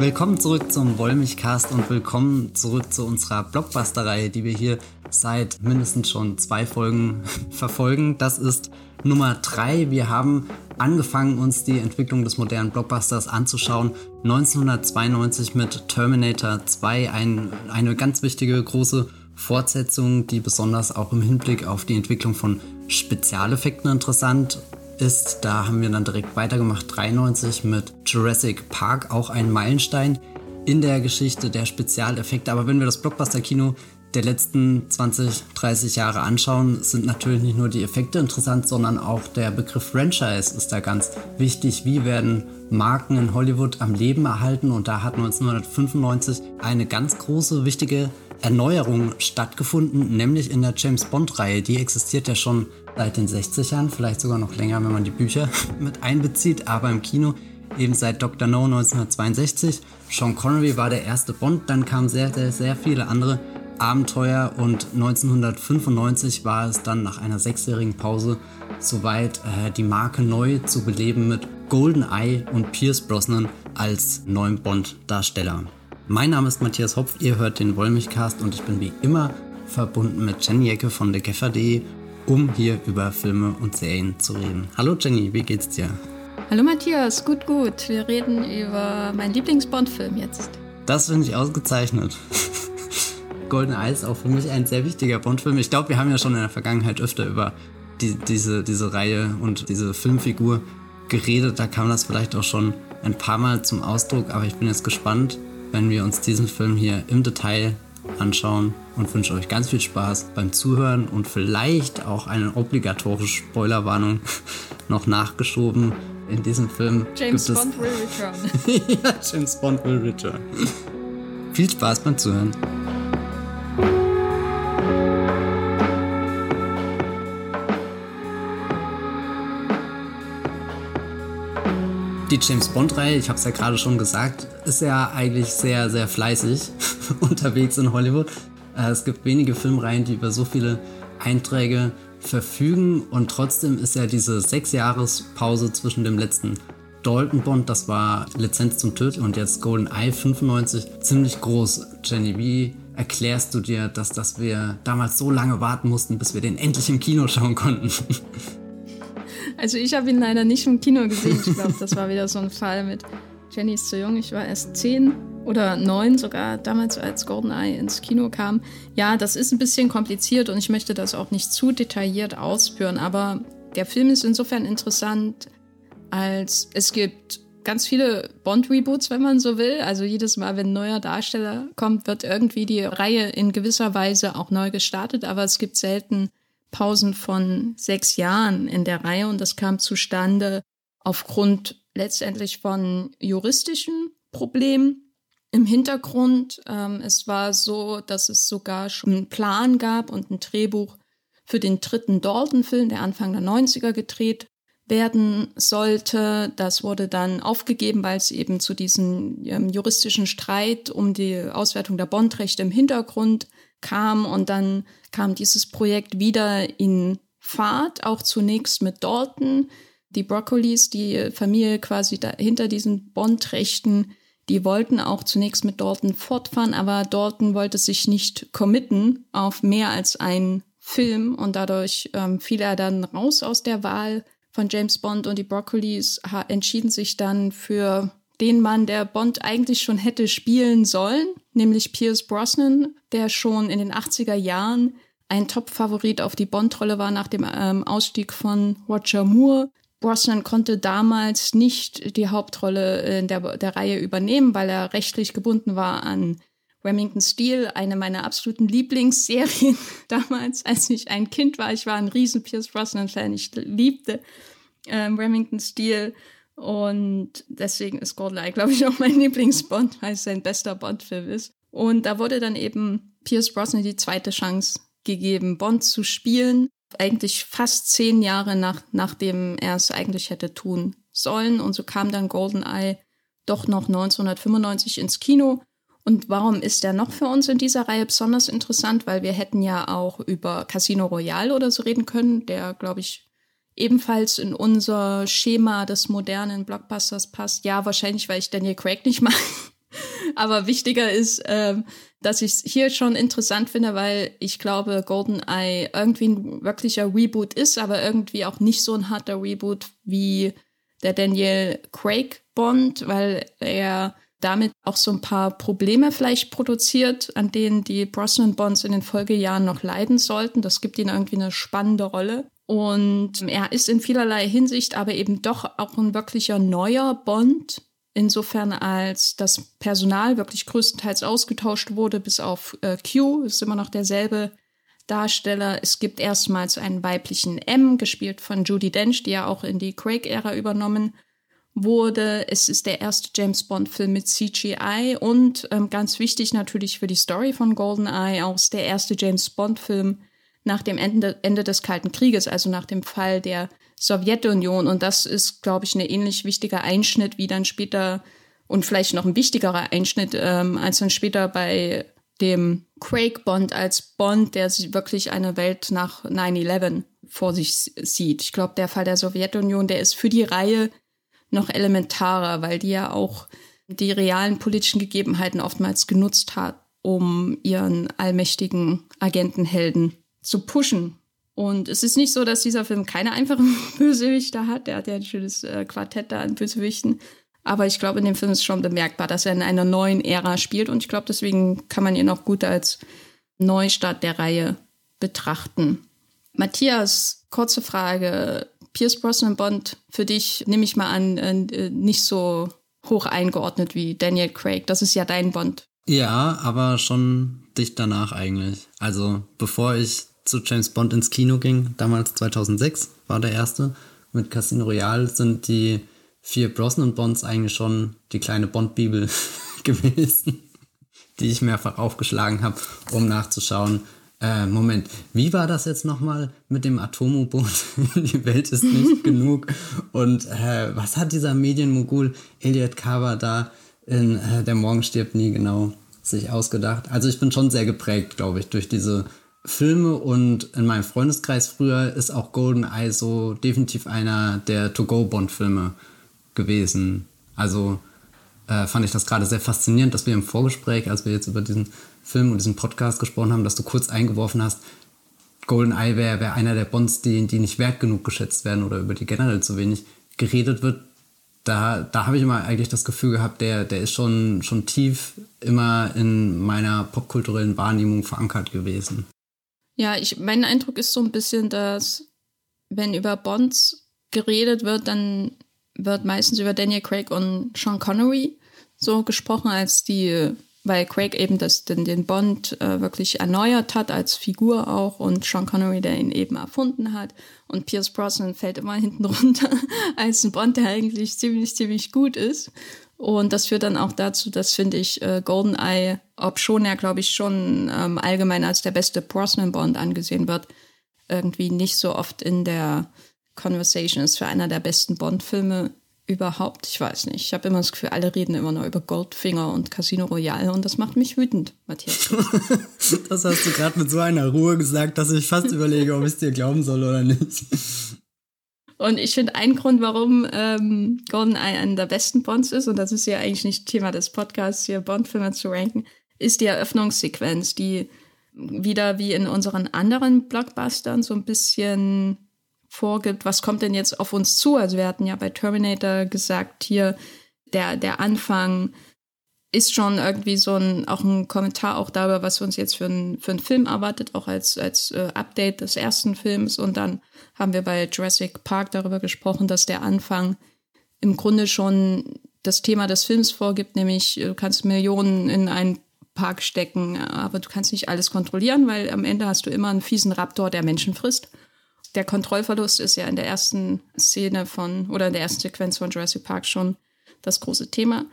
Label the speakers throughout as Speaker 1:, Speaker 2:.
Speaker 1: Willkommen zurück zum Wollmilchcast und willkommen zurück zu unserer Blockbuster-Reihe, die wir hier seit mindestens schon zwei Folgen verfolgen. Das ist Nummer drei. Wir haben angefangen, uns die Entwicklung des modernen Blockbusters anzuschauen. 1992 mit Terminator 2, ein, eine ganz wichtige große Fortsetzung, die besonders auch im Hinblick auf die Entwicklung von Spezialeffekten interessant ist. Da haben wir dann direkt weitergemacht, 93 mit Jurassic Park, auch ein Meilenstein in der Geschichte der Spezialeffekte. Aber wenn wir das Blockbuster-Kino der letzten 20, 30 Jahre anschauen, sind natürlich nicht nur die Effekte interessant, sondern auch der Begriff Franchise ist da ganz wichtig. Wie werden Marken in Hollywood am Leben erhalten? Und da hat 1995 eine ganz große, wichtige Erneuerung stattgefunden, nämlich in der James Bond-Reihe. Die existiert ja schon seit den 60ern, vielleicht sogar noch länger, wenn man die Bücher mit einbezieht, aber im Kino eben seit Dr. No 1962. Sean Connery war der erste Bond, dann kamen sehr, sehr, sehr viele andere Abenteuer und 1995 war es dann nach einer sechsjährigen Pause soweit, äh, die Marke neu zu beleben mit GoldenEye und Pierce Brosnan als neuen Bond-Darsteller. Mein Name ist Matthias Hopf, ihr hört den Wollmilchcast und ich bin wie immer verbunden mit Jenny Ecke von dekeffer.de, um hier über Filme und Serien zu reden. Hallo Jenny, wie geht's dir?
Speaker 2: Hallo Matthias, gut, gut. Wir reden über meinen Lieblings-Bond-Film jetzt.
Speaker 1: Das finde ich ausgezeichnet. Golden Eyes auch für mich ein sehr wichtiger Bond-Film. Ich glaube, wir haben ja schon in der Vergangenheit öfter über die, diese, diese Reihe und diese Filmfigur geredet. Da kam das vielleicht auch schon ein paar Mal zum Ausdruck, aber ich bin jetzt gespannt, wenn wir uns diesen Film hier im Detail anschauen und wünsche euch ganz viel Spaß beim Zuhören und vielleicht auch eine obligatorische Spoilerwarnung noch nachgeschoben. In diesem Film
Speaker 2: James
Speaker 1: gibt
Speaker 2: Bond will return.
Speaker 1: ja, James Bond will return. viel Spaß beim Zuhören. Die James Bond-Reihe, ich habe es ja gerade schon gesagt, ist ja eigentlich sehr, sehr fleißig unterwegs in Hollywood. Äh, es gibt wenige Filmreihen, die über so viele Einträge verfügen und trotzdem ist ja diese sechs Jahres Pause zwischen dem letzten Dalton Bond, das war Lizenz zum Töten und jetzt Golden Eye 95 ziemlich groß. Jenny, wie erklärst du dir, dass, dass wir damals so lange warten mussten, bis wir den endlich im Kino schauen konnten?
Speaker 2: Also ich habe ihn leider nicht im Kino gesehen. Ich glaube, das war wieder so ein Fall mit Jenny ist zu jung. Ich war erst zehn oder neun sogar damals, als GoldenEye ins Kino kam. Ja, das ist ein bisschen kompliziert und ich möchte das auch nicht zu detailliert ausführen, aber der Film ist insofern interessant, als es gibt ganz viele Bond-Reboots, wenn man so will. Also jedes Mal, wenn ein neuer Darsteller kommt, wird irgendwie die Reihe in gewisser Weise auch neu gestartet, aber es gibt selten Pausen von sechs Jahren in der Reihe und das kam zustande aufgrund letztendlich von juristischen Problemen im Hintergrund. Ähm, es war so, dass es sogar schon einen Plan gab und ein Drehbuch für den dritten Dalton-Film, der Anfang der 90er gedreht werden sollte. Das wurde dann aufgegeben, weil es eben zu diesem ähm, juristischen Streit um die Auswertung der Bondrechte im Hintergrund kam und dann kam dieses Projekt wieder in Fahrt, auch zunächst mit Dalton. Die Broccolis, die Familie quasi hinter diesen Bondrechten, die wollten auch zunächst mit Dalton fortfahren, aber Dalton wollte sich nicht committen auf mehr als einen Film und dadurch ähm, fiel er dann raus aus der Wahl von James Bond und die Broccolis entschieden sich dann für den Mann, der Bond eigentlich schon hätte spielen sollen, nämlich Pierce Brosnan, der schon in den 80er Jahren ein Top-Favorit auf die Bond-Rolle war nach dem ähm, Ausstieg von Roger Moore. Brosnan konnte damals nicht die Hauptrolle in der, der Reihe übernehmen, weil er rechtlich gebunden war an Remington Steel, eine meiner absoluten Lieblingsserien damals, als ich ein Kind war. Ich war ein riesen Pierce Brosnan-Fan. Ich liebte ähm, Remington Steel und deswegen ist GoldenEye, glaube ich, auch mein Lieblingsbond, weil es sein bester Bond-Film ist. Und da wurde dann eben Pierce Brosnan die zweite Chance gegeben, Bond zu spielen. Eigentlich fast zehn Jahre nach, nachdem er es eigentlich hätte tun sollen. Und so kam dann GoldenEye doch noch 1995 ins Kino. Und warum ist er noch für uns in dieser Reihe besonders interessant? Weil wir hätten ja auch über Casino Royale oder so reden können, der, glaube ich, ebenfalls in unser Schema des modernen Blockbusters passt. Ja, wahrscheinlich, weil ich Daniel Craig nicht mag. Aber wichtiger ist, ähm, dass ich es hier schon interessant finde, weil ich glaube, GoldenEye irgendwie ein wirklicher Reboot ist, aber irgendwie auch nicht so ein harter Reboot wie der Daniel Craig Bond, weil er damit auch so ein paar Probleme vielleicht produziert, an denen die Brosnan Bonds in den Folgejahren noch leiden sollten. Das gibt ihnen irgendwie eine spannende Rolle. Und er ist in vielerlei Hinsicht aber eben doch auch ein wirklicher neuer Bond, insofern als das Personal wirklich größtenteils ausgetauscht wurde, bis auf äh, Q, ist immer noch derselbe Darsteller. Es gibt erstmals einen weiblichen M, gespielt von Judy Dench, die ja auch in die Craig-Ära übernommen wurde. Es ist der erste James Bond-Film mit CGI und ähm, ganz wichtig natürlich für die Story von GoldenEye auch der erste James Bond-Film nach dem Ende, Ende des Kalten Krieges, also nach dem Fall der Sowjetunion. Und das ist, glaube ich, ein ähnlich wichtiger Einschnitt wie dann später und vielleicht noch ein wichtigerer Einschnitt ähm, als dann später bei dem Craig Bond als Bond, der wirklich eine Welt nach 9-11 vor sich sieht. Ich glaube, der Fall der Sowjetunion, der ist für die Reihe noch elementarer, weil die ja auch die realen politischen Gegebenheiten oftmals genutzt hat, um ihren allmächtigen Agentenhelden zu pushen. Und es ist nicht so, dass dieser Film keine einfachen Bösewichter hat. Der hat ja ein schönes äh, Quartett da an Bösewichten. Aber ich glaube, in dem Film ist schon bemerkbar, dass er in einer neuen Ära spielt. Und ich glaube, deswegen kann man ihn auch gut als Neustart der Reihe betrachten. Matthias, kurze Frage. Pierce Brosnan Bond für dich, nehme ich mal an, äh, nicht so hoch eingeordnet wie Daniel Craig. Das ist ja dein Bond.
Speaker 1: Ja, aber schon dicht danach eigentlich. Also bevor ich zu James Bond ins Kino ging, damals 2006 war der erste, mit Casino Royale sind die vier Brosnan Bonds eigentlich schon die kleine Bond-Bibel gewesen, die ich mehrfach aufgeschlagen habe, um nachzuschauen, äh, Moment, wie war das jetzt nochmal mit dem Atom-U-Boot? Die Welt ist nicht genug. Und äh, was hat dieser Medienmogul Elliot Carver da in äh, Der Morgen stirbt nie genau sich ausgedacht? Also ich bin schon sehr geprägt, glaube ich, durch diese Filme und in meinem Freundeskreis früher ist auch GoldenEye so definitiv einer der To-Go-Bond-Filme gewesen. Also äh, fand ich das gerade sehr faszinierend, dass wir im Vorgespräch, als wir jetzt über diesen Film und diesen Podcast gesprochen haben, dass du kurz eingeworfen hast, GoldenEye wäre wär einer der Bonds, die, die nicht wert genug geschätzt werden oder über die generell zu wenig geredet wird. Da, da habe ich immer eigentlich das Gefühl gehabt, der, der ist schon, schon tief immer in meiner popkulturellen Wahrnehmung verankert gewesen.
Speaker 2: Ja, ich, mein Eindruck ist so ein bisschen, dass wenn über Bonds geredet wird, dann wird meistens über Daniel Craig und Sean Connery so gesprochen als die, weil Craig eben das, den, den Bond äh, wirklich erneuert hat als Figur auch und Sean Connery, der ihn eben erfunden hat. Und Pierce Brosnan fällt immer hinten runter als ein Bond, der eigentlich ziemlich, ziemlich gut ist. Und das führt dann auch dazu, dass, finde ich, äh, GoldenEye, ob schon er, glaube ich, schon ähm, allgemein als der beste Brosnan-Bond angesehen wird, irgendwie nicht so oft in der Conversation ist für einer der besten Bond-Filme überhaupt. Ich weiß nicht. Ich habe immer das Gefühl, alle reden immer nur über Goldfinger und Casino Royale und das macht mich wütend, Matthias.
Speaker 1: das hast du gerade mit so einer Ruhe gesagt, dass ich fast überlege, ob ich es dir glauben soll oder nicht.
Speaker 2: Und ich finde, ein Grund, warum ähm, GoldenEye einer der besten Bonds ist, und das ist ja eigentlich nicht Thema des Podcasts, hier Bond-Filme zu ranken, ist die Eröffnungssequenz, die wieder wie in unseren anderen Blockbustern so ein bisschen vorgibt, was kommt denn jetzt auf uns zu? Also wir hatten ja bei Terminator gesagt, hier der, der Anfang ist schon irgendwie so ein, auch ein Kommentar auch darüber, was uns jetzt für, ein, für einen Film erwartet, auch als, als äh, Update des ersten Films. Und dann haben wir bei Jurassic Park darüber gesprochen, dass der Anfang im Grunde schon das Thema des Films vorgibt, nämlich du kannst Millionen in einen Park stecken, aber du kannst nicht alles kontrollieren, weil am Ende hast du immer einen fiesen Raptor, der Menschen frisst der Kontrollverlust ist ja in der ersten Szene von oder in der ersten Sequenz von Jurassic Park schon das große Thema.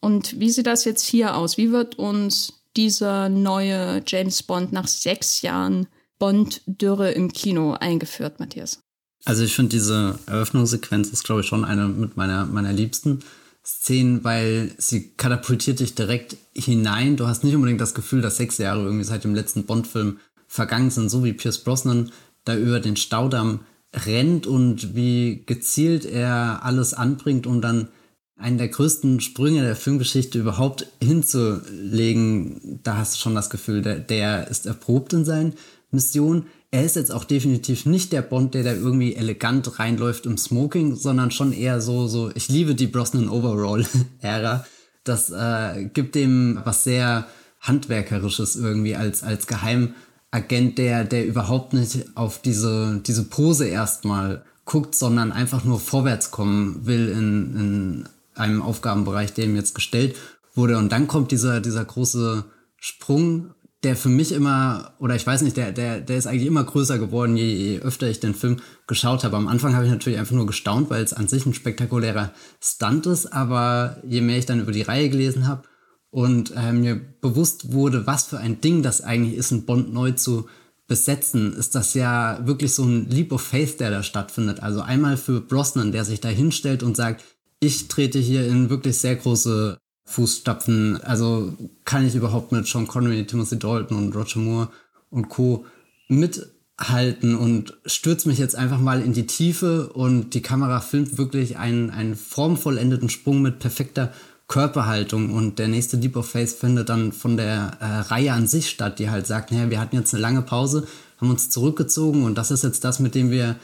Speaker 2: Und wie sieht das jetzt hier aus? Wie wird uns dieser neue James Bond nach sechs Jahren Bond-Dürre im Kino eingeführt, Matthias?
Speaker 1: Also ich finde diese Eröffnungssequenz ist, glaube ich, schon eine mit meiner, meiner liebsten Szenen, weil sie katapultiert dich direkt hinein. Du hast nicht unbedingt das Gefühl, dass sechs Jahre irgendwie seit dem letzten Bond-Film vergangen sind, so wie Pierce Brosnan da über den Staudamm rennt und wie gezielt er alles anbringt, um dann einen der größten Sprünge der Filmgeschichte überhaupt hinzulegen, da hast du schon das Gefühl, der, der ist erprobt in seinen Missionen. Er ist jetzt auch definitiv nicht der Bond, der da irgendwie elegant reinläuft im Smoking, sondern schon eher so, so, ich liebe die Brosnan Overall-Ära. Das äh, gibt dem was sehr Handwerkerisches irgendwie als, als Geheimagent, der, der überhaupt nicht auf diese, diese Pose erstmal guckt, sondern einfach nur vorwärts kommen will in, in einem Aufgabenbereich, der ihm jetzt gestellt wurde. Und dann kommt dieser, dieser große Sprung, der für mich immer, oder ich weiß nicht, der, der, der ist eigentlich immer größer geworden, je, je öfter ich den Film geschaut habe. Am Anfang habe ich natürlich einfach nur gestaunt, weil es an sich ein spektakulärer Stunt ist, aber je mehr ich dann über die Reihe gelesen habe und äh, mir bewusst wurde, was für ein Ding das eigentlich ist, ein Bond neu zu besetzen, ist das ja wirklich so ein Leap of Faith, der da stattfindet. Also einmal für Brosnan, der sich da hinstellt und sagt, ich trete hier in wirklich sehr große Fußstapfen. Also kann ich überhaupt mit Sean Connery, Timothy Dalton und Roger Moore und Co. mithalten und stürze mich jetzt einfach mal in die Tiefe und die Kamera filmt wirklich einen, einen formvollendeten Sprung mit perfekter Körperhaltung und der nächste Deep of Face findet dann von der äh, Reihe an sich statt, die halt sagt, naja, wir hatten jetzt eine lange Pause, haben uns zurückgezogen und das ist jetzt das, mit dem wir,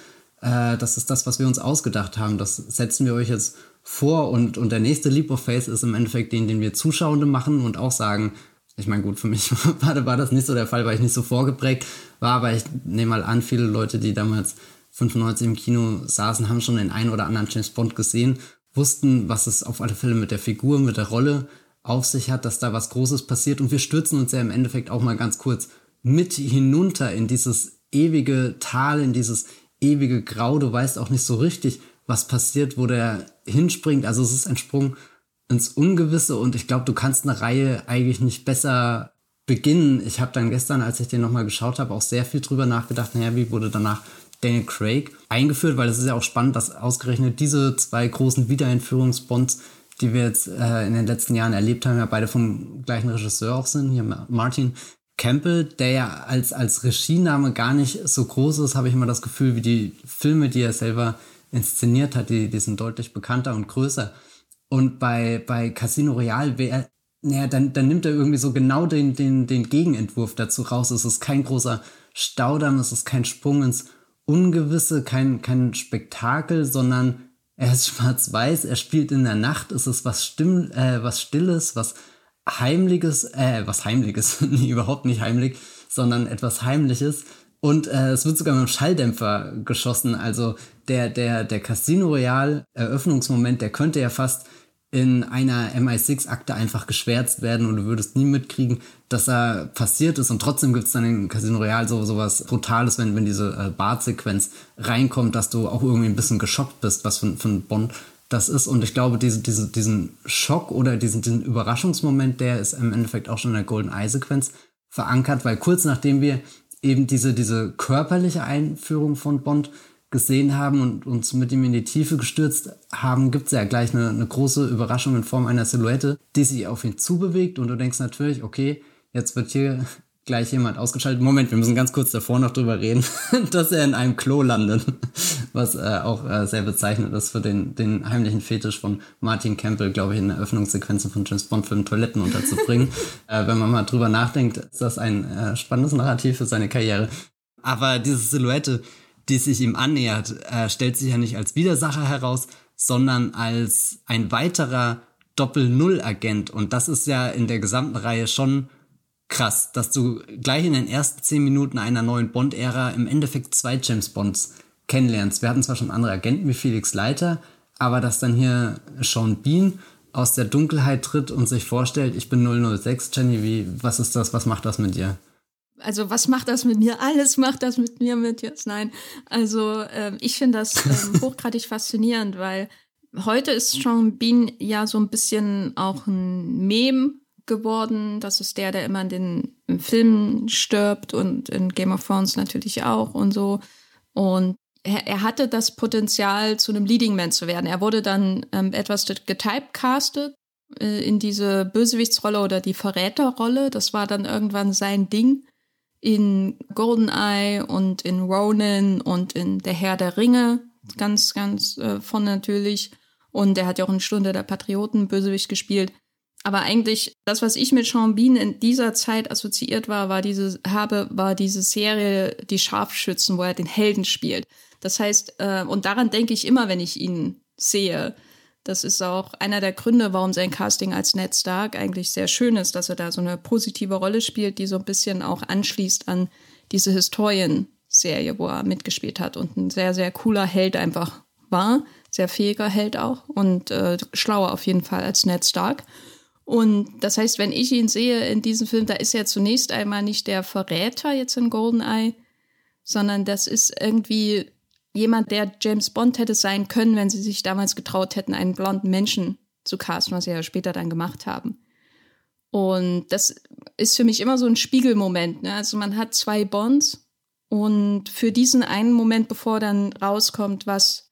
Speaker 1: äh, das ist das, was wir uns ausgedacht haben, das setzen wir euch jetzt vor und, und der nächste Leap of Faith ist im Endeffekt den, den wir Zuschauende machen und auch sagen, ich meine, gut, für mich war, war das nicht so der Fall, weil ich nicht so vorgeprägt war, aber ich nehme mal an, viele Leute, die damals 95 im Kino saßen, haben schon den einen oder anderen James Bond gesehen, wussten, was es auf alle Fälle mit der Figur, mit der Rolle auf sich hat, dass da was Großes passiert und wir stürzen uns ja im Endeffekt auch mal ganz kurz mit hinunter in dieses ewige Tal, in dieses ewige Grau. Du weißt auch nicht so richtig, was passiert, wo der hinspringt. Also es ist ein Sprung ins Ungewisse und ich glaube, du kannst eine Reihe eigentlich nicht besser beginnen. Ich habe dann gestern, als ich den nochmal geschaut habe, auch sehr viel drüber nachgedacht, naja, wie wurde danach Daniel Craig eingeführt, weil es ist ja auch spannend, dass ausgerechnet diese zwei großen Wiedereinführungsbonds, die wir jetzt äh, in den letzten Jahren erlebt haben, ja beide vom gleichen Regisseur auch sind. Hier Martin Campbell, der ja als, als Regiename gar nicht so groß ist, habe ich immer das Gefühl, wie die Filme, die er selber inszeniert hat, die, die sind deutlich bekannter und größer. Und bei, bei Casino Royale wäre, naja, dann, dann nimmt er irgendwie so genau den, den, den Gegenentwurf dazu raus. Es ist kein großer Staudamm, es ist kein Sprung ins Ungewisse, kein, kein Spektakel, sondern er ist schwarz-weiß, er spielt in der Nacht, es ist was, Stimm, äh, was Stilles, was Heimliches, äh, was Heimliches, nee, überhaupt nicht heimlich, sondern etwas Heimliches. Und äh, es wird sogar mit einem Schalldämpfer geschossen. Also der, der, der Casino Royale Eröffnungsmoment, der könnte ja fast in einer MI6-Akte einfach geschwärzt werden und du würdest nie mitkriegen, dass er passiert ist. Und trotzdem gibt es dann in Casino Royale so sowas Brutales, wenn, wenn diese äh, Bartsequenz reinkommt, dass du auch irgendwie ein bisschen geschockt bist, was für ein Bond das ist. Und ich glaube, diese, diese, diesen Schock oder diesen, diesen Überraschungsmoment, der ist im Endeffekt auch schon in der Golden Eye-Sequenz verankert, weil kurz nachdem wir eben diese, diese körperliche Einführung von Bond gesehen haben und uns mit ihm in die Tiefe gestürzt haben, gibt es ja gleich eine, eine große Überraschung in Form einer Silhouette, die sich auf ihn zubewegt und du denkst natürlich, okay, jetzt wird hier gleich jemand ausgeschaltet. Moment, wir müssen ganz kurz davor noch drüber reden, dass er in einem Klo landet, was äh, auch äh, sehr bezeichnend ist für den, den heimlichen Fetisch von Martin Campbell, glaube ich, in Eröffnungssequenzen von James Bond Filmen Toiletten unterzubringen. äh, wenn man mal drüber nachdenkt, ist das ein äh, spannendes Narrativ für seine Karriere. Aber diese Silhouette, die sich ihm annähert, äh, stellt sich ja nicht als Widersacher heraus, sondern als ein weiterer Doppel-Null-Agent. Und das ist ja in der gesamten Reihe schon krass, dass du gleich in den ersten zehn Minuten einer neuen Bond-Ära im Endeffekt zwei James Bonds kennenlernst. Wir hatten zwar schon andere Agenten wie Felix Leiter, aber dass dann hier Sean Bean aus der Dunkelheit tritt und sich vorstellt, ich bin 006, Jenny, wie, was ist das, was macht das mit dir?
Speaker 2: also was macht das mit mir? Alles macht das mit mir mit jetzt. Nein, also äh, ich finde das äh, hochgradig faszinierend, weil heute ist Sean Bean ja so ein bisschen auch ein Mem geworden. Das ist der, der immer in den Filmen stirbt und in Game of Thrones natürlich auch und so. Und er, hatte das Potenzial, zu einem Leading Man zu werden. Er wurde dann ähm, etwas getypecastet äh, in diese Bösewichtsrolle oder die Verräterrolle. Das war dann irgendwann sein Ding in Goldeneye und in Ronin und in Der Herr der Ringe, ganz, ganz äh, von natürlich. Und er hat ja auch eine Stunde der Patrioten Bösewicht gespielt. Aber eigentlich, das, was ich mit Sean Bean in dieser Zeit assoziiert war, war diese, habe, war diese Serie Die Scharfschützen, wo er den Helden spielt. Das heißt, äh, und daran denke ich immer, wenn ich ihn sehe. Das ist auch einer der Gründe, warum sein Casting als Ned Stark eigentlich sehr schön ist, dass er da so eine positive Rolle spielt, die so ein bisschen auch anschließt an diese Historien-Serie, wo er mitgespielt hat und ein sehr, sehr cooler Held einfach war. Sehr fähiger Held auch und äh, schlauer auf jeden Fall als Ned Stark. Und das heißt, wenn ich ihn sehe in diesem Film, da ist er zunächst einmal nicht der Verräter jetzt in Goldeneye, sondern das ist irgendwie jemand, der James Bond hätte sein können, wenn sie sich damals getraut hätten, einen blonden Menschen zu casten, was sie ja später dann gemacht haben. Und das ist für mich immer so ein Spiegelmoment. Ne? Also man hat zwei Bonds und für diesen einen Moment, bevor dann rauskommt, was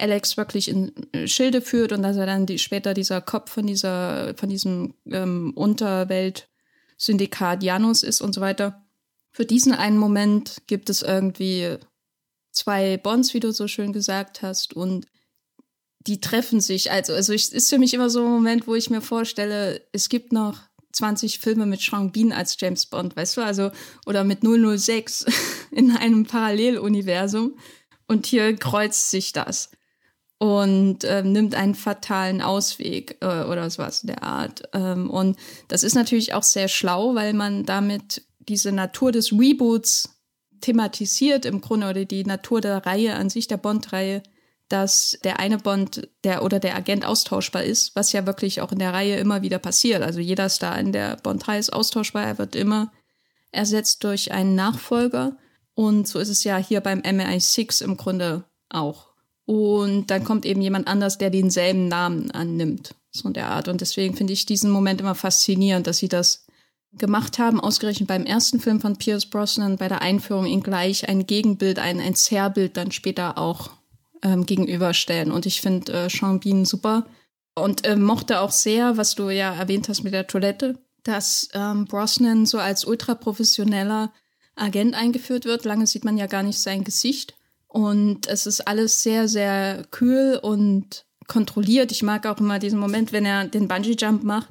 Speaker 2: Alex wirklich in äh, Schilde führt und dass er dann die, später dieser Kopf von dieser, von diesem ähm, Unterwelt-Syndikat Janus ist und so weiter. Für diesen einen Moment gibt es irgendwie zwei Bonds, wie du so schön gesagt hast, und die treffen sich. Also, also es ist für mich immer so ein Moment, wo ich mir vorstelle, es gibt noch 20 Filme mit Sean Bean als James Bond, weißt du, also, oder mit 006 in einem Paralleluniversum. Und hier kreuzt sich das und äh, nimmt einen fatalen Ausweg äh, oder sowas der Art. Ähm, und das ist natürlich auch sehr schlau, weil man damit diese Natur des Reboots thematisiert im Grunde oder die Natur der Reihe an sich, der Bond-Reihe, dass der eine Bond der oder der Agent austauschbar ist, was ja wirklich auch in der Reihe immer wieder passiert. Also jeder Star in der Bond-Reihe ist austauschbar, er wird immer ersetzt durch einen Nachfolger. Und so ist es ja hier beim MI6 im Grunde auch. Und dann kommt eben jemand anders, der denselben Namen annimmt. So in der Art. Und deswegen finde ich diesen Moment immer faszinierend, dass sie das gemacht haben, ausgerechnet beim ersten Film von Pierce Brosnan, bei der Einführung ihn gleich ein Gegenbild, ein, ein Zerrbild dann später auch ähm, gegenüberstellen. Und ich finde äh, Sean Bean super. Und äh, mochte auch sehr, was du ja erwähnt hast mit der Toilette, dass ähm, Brosnan so als ultraprofessioneller Agent eingeführt wird. Lange sieht man ja gar nicht sein Gesicht. Und es ist alles sehr, sehr kühl und kontrolliert. Ich mag auch immer diesen Moment, wenn er den Bungee-Jump macht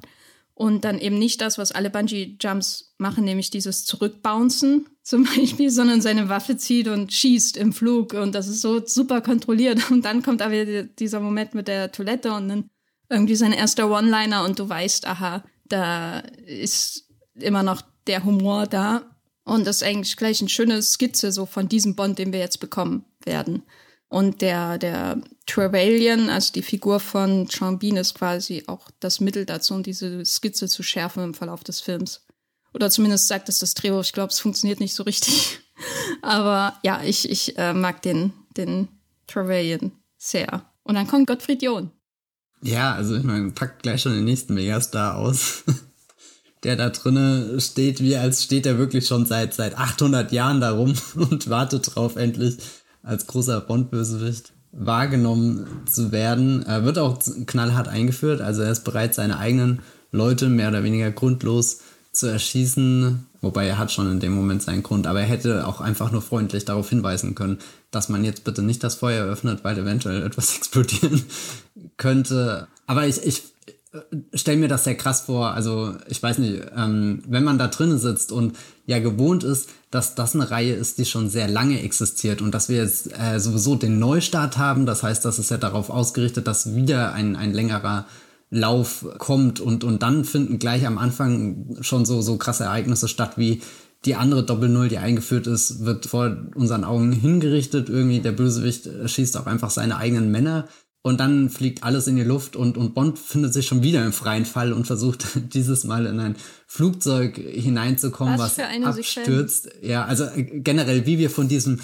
Speaker 2: und dann eben nicht das, was alle Bungee-Jumps machen, nämlich dieses Zurückbouncen zum Beispiel, sondern seine Waffe zieht und schießt im Flug. Und das ist so super kontrolliert. Und dann kommt aber dieser Moment mit der Toilette und dann irgendwie sein erster One-Liner und du weißt, aha, da ist immer noch der Humor da. Und das ist eigentlich gleich eine schöne Skizze so von diesem Bond, den wir jetzt bekommen werden. Und der, der Trevelyan, also die Figur von Sean Bean, ist quasi auch das Mittel dazu, um diese Skizze zu schärfen im Verlauf des Films. Oder zumindest sagt es das Drehbuch. Ich glaube, es funktioniert nicht so richtig. Aber ja, ich, ich äh, mag den, den Trevelyan sehr. Und dann kommt Gottfried John.
Speaker 1: Ja, also ich meine, packt gleich schon den nächsten Megastar aus. der da drinne steht, wie als steht er wirklich schon seit, seit 800 Jahren da rum und wartet drauf, endlich als großer Bond-Bösewicht wahrgenommen zu werden. Er wird auch knallhart eingeführt, also er ist bereit, seine eigenen Leute mehr oder weniger grundlos zu erschießen, wobei er hat schon in dem Moment seinen Grund, aber er hätte auch einfach nur freundlich darauf hinweisen können, dass man jetzt bitte nicht das Feuer öffnet, weil eventuell etwas explodieren könnte. Aber ich, ich stell mir das sehr krass vor. Also ich weiß nicht, ähm, wenn man da drinnen sitzt und ja gewohnt ist, dass das eine Reihe ist, die schon sehr lange existiert und dass wir jetzt äh, sowieso den Neustart haben. Das heißt, das ist ja darauf ausgerichtet, dass wieder ein, ein längerer Lauf kommt und, und dann finden gleich am Anfang schon so, so krasse Ereignisse statt wie die andere Doppel-Null, die eingeführt ist, wird vor unseren Augen hingerichtet. Irgendwie der Bösewicht schießt auch einfach seine eigenen Männer und dann fliegt alles in die Luft und, und Bond findet sich schon wieder im freien Fall und versucht dieses Mal in ein Flugzeug hineinzukommen, was, was abstürzt. Sequenz. Ja, also äh, generell, wie wir von diesem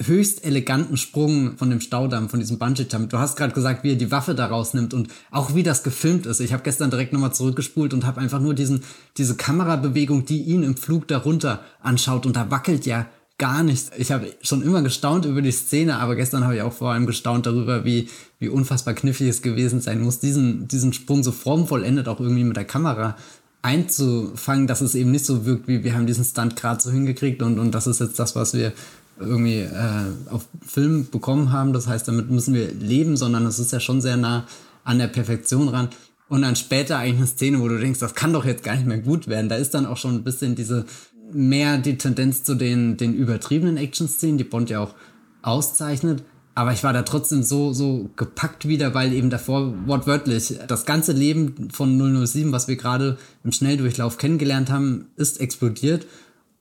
Speaker 1: höchst eleganten Sprung von dem Staudamm, von diesem Bungee-Jump. Du hast gerade gesagt, wie er die Waffe da rausnimmt und auch wie das gefilmt ist. Ich habe gestern direkt nochmal zurückgespult und habe einfach nur diesen, diese Kamerabewegung, die ihn im Flug darunter anschaut und da wackelt ja gar nichts. Ich habe schon immer gestaunt über die Szene, aber gestern habe ich auch vor allem gestaunt darüber, wie, wie unfassbar knifflig es gewesen sein muss, diesen, diesen Sprung so formvollendet auch irgendwie mit der Kamera einzufangen, dass es eben nicht so wirkt, wie wir haben diesen Stunt gerade so hingekriegt und, und das ist jetzt das, was wir irgendwie äh, auf Film bekommen haben. Das heißt, damit müssen wir leben, sondern es ist ja schon sehr nah an der Perfektion ran. Und dann später eigentlich eine Szene, wo du denkst, das kann doch jetzt gar nicht mehr gut werden. Da ist dann auch schon ein bisschen diese mehr die Tendenz zu den, den übertriebenen Action-Szenen, die Bond ja auch auszeichnet. Aber ich war da trotzdem so, so gepackt wieder, weil eben davor wortwörtlich das ganze Leben von 007, was wir gerade im Schnelldurchlauf kennengelernt haben, ist explodiert.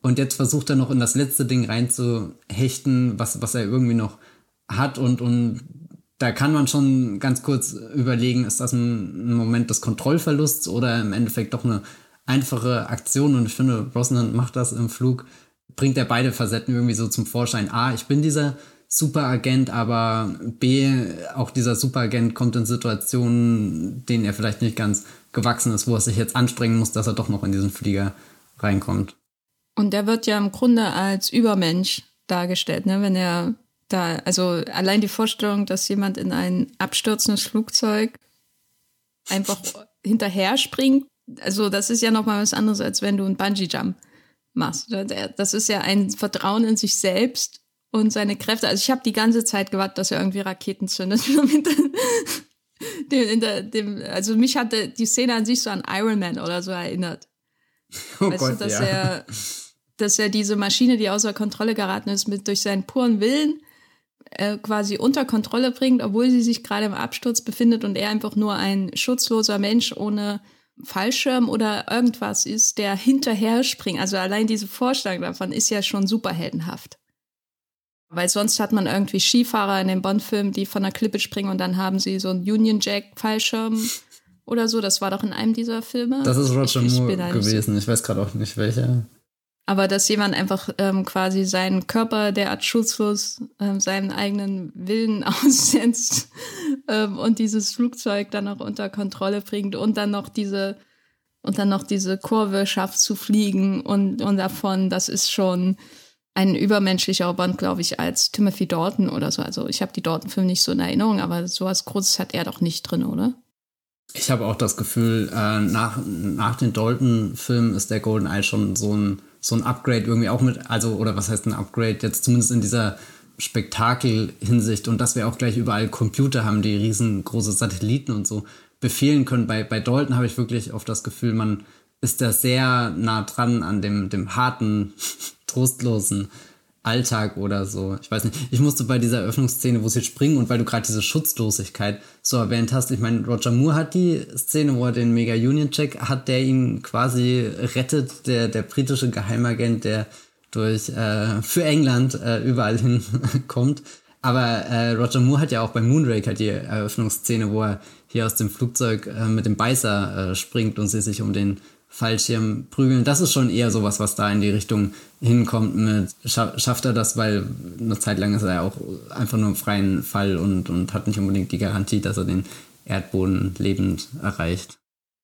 Speaker 1: Und jetzt versucht er noch in das letzte Ding reinzuhechten, was, was er irgendwie noch hat. Und, und da kann man schon ganz kurz überlegen, ist das ein, ein Moment des Kontrollverlusts oder im Endeffekt doch eine einfache Aktion. Und ich finde, Brosnan macht das im Flug, bringt er beide Facetten irgendwie so zum Vorschein. A, ich bin dieser Superagent, aber B, auch dieser Superagent kommt in Situationen, denen er vielleicht nicht ganz gewachsen ist, wo er sich jetzt anstrengen muss, dass er doch noch in diesen Flieger reinkommt.
Speaker 2: Und der wird ja im Grunde als Übermensch dargestellt, ne? wenn er da, also allein die Vorstellung, dass jemand in ein abstürzendes Flugzeug einfach hinterher springt, also das ist ja nochmal was anderes, als wenn du einen Bungee-Jump machst. Das ist ja ein Vertrauen in sich selbst und seine Kräfte. Also ich habe die ganze Zeit gewartet, dass er irgendwie Raketen zündet. dem, dem, also mich hatte die Szene an sich so an Iron Man oder so erinnert. Oh weißt Gott, du, dass ja. er, dass er diese Maschine, die außer Kontrolle geraten ist, mit durch seinen puren Willen äh, quasi unter Kontrolle bringt, obwohl sie sich gerade im Absturz befindet und er einfach nur ein schutzloser Mensch ohne Fallschirm oder irgendwas ist, der hinterher springt. Also allein diese Vorstellung davon ist ja schon superheldenhaft. Weil sonst hat man irgendwie Skifahrer in den Bond-Filmen, die von der Klippe springen und dann haben sie so einen Union Jack-Fallschirm oder so. Das war doch in einem dieser Filme.
Speaker 1: Das ist Roger ich, Moore ich gewesen. Ich weiß gerade auch nicht welcher.
Speaker 2: Aber dass jemand einfach ähm, quasi seinen Körper derart schutzlos ähm, seinen eigenen Willen aussetzt ähm, und dieses Flugzeug dann auch unter Kontrolle bringt und dann noch diese und dann noch diese Kurve schafft zu fliegen und, und davon, das ist schon ein übermenschlicher Band, glaube ich, als Timothy Dalton oder so. Also ich habe die Dalton-Filme nicht so in Erinnerung, aber sowas Großes hat er doch nicht drin, oder?
Speaker 1: Ich habe auch das Gefühl, äh, nach, nach den Dalton-Filmen ist der Golden Eye schon so ein, so ein Upgrade irgendwie auch mit, also, oder was heißt ein Upgrade, jetzt zumindest in dieser Spektakel-Hinsicht und dass wir auch gleich überall Computer haben, die riesengroße Satelliten und so befehlen können. Bei, bei Dalton habe ich wirklich oft das Gefühl, man ist da sehr nah dran an dem, dem harten trostlosen Alltag oder so. Ich weiß nicht. Ich musste bei dieser Eröffnungsszene, wo sie springen und weil du gerade diese Schutzlosigkeit so erwähnt hast, ich meine, Roger Moore hat die Szene, wo er den Mega Union Check hat, der ihn quasi rettet, der, der britische Geheimagent, der durch äh, für England äh, überall hinkommt. Aber äh, Roger Moore hat ja auch bei Moonraker die Eröffnungsszene, wo er hier aus dem Flugzeug äh, mit dem Beißer äh, springt und sie sich um den Fallschirm prügeln. Das ist schon eher sowas, was da in die Richtung hinkommt mit, schafft er das, weil eine Zeit lang ist er ja auch einfach nur im freien Fall und, und hat nicht unbedingt die Garantie, dass er den Erdboden lebend erreicht.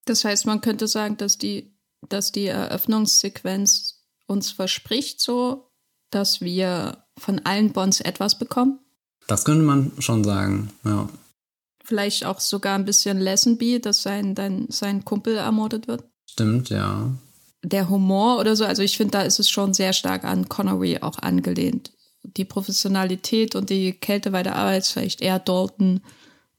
Speaker 2: Das heißt, man könnte sagen, dass die, dass die Eröffnungssequenz uns verspricht, so, dass wir von allen Bonds etwas bekommen?
Speaker 1: Das könnte man schon sagen, ja.
Speaker 2: Vielleicht auch sogar ein bisschen Lessenby, dass sein, dann sein Kumpel ermordet wird?
Speaker 1: Stimmt, ja.
Speaker 2: Der Humor oder so, also ich finde, da ist es schon sehr stark an Connery auch angelehnt. Die Professionalität und die Kälte bei der Arbeit ist vielleicht eher Dalton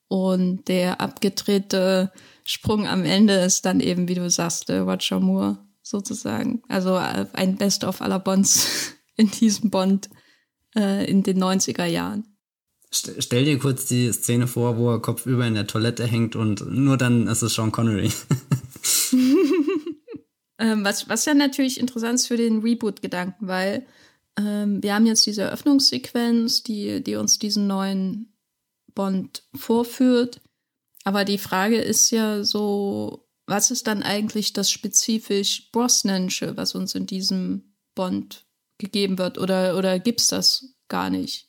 Speaker 2: und der abgedrehte Sprung am Ende ist dann eben, wie du sagst, Roger Moore sozusagen. Also äh, ein Best-of aller Bonds in diesem Bond äh, in den 90er Jahren.
Speaker 1: Stell dir kurz die Szene vor, wo er kopfüber in der Toilette hängt und nur dann ist es Sean Connery.
Speaker 2: ähm, was, was ja natürlich interessant ist für den Reboot-Gedanken, weil ähm, wir haben jetzt diese Eröffnungssequenz, die, die uns diesen neuen Bond vorführt. Aber die Frage ist ja so, was ist dann eigentlich das spezifisch Brosnansche, was uns in diesem Bond gegeben wird? Oder, oder gibt es das gar nicht?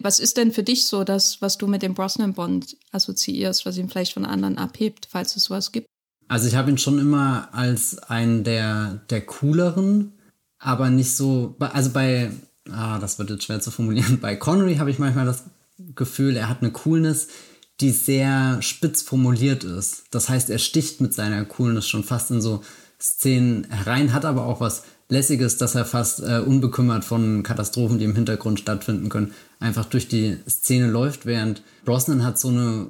Speaker 2: Was ist denn für dich so das, was du mit dem Brosnan-Bond assoziierst, was ihn vielleicht von anderen abhebt, falls es sowas gibt?
Speaker 1: Also ich habe ihn schon immer als einen der, der cooleren, aber nicht so, also bei, ah, das wird jetzt schwer zu formulieren, bei Connery habe ich manchmal das Gefühl, er hat eine Coolness, die sehr spitz formuliert ist. Das heißt, er sticht mit seiner Coolness schon fast in so Szenen herein, hat aber auch was Lässiges, dass er fast äh, unbekümmert von Katastrophen, die im Hintergrund stattfinden können, einfach durch die Szene läuft, während Brosnan hat so eine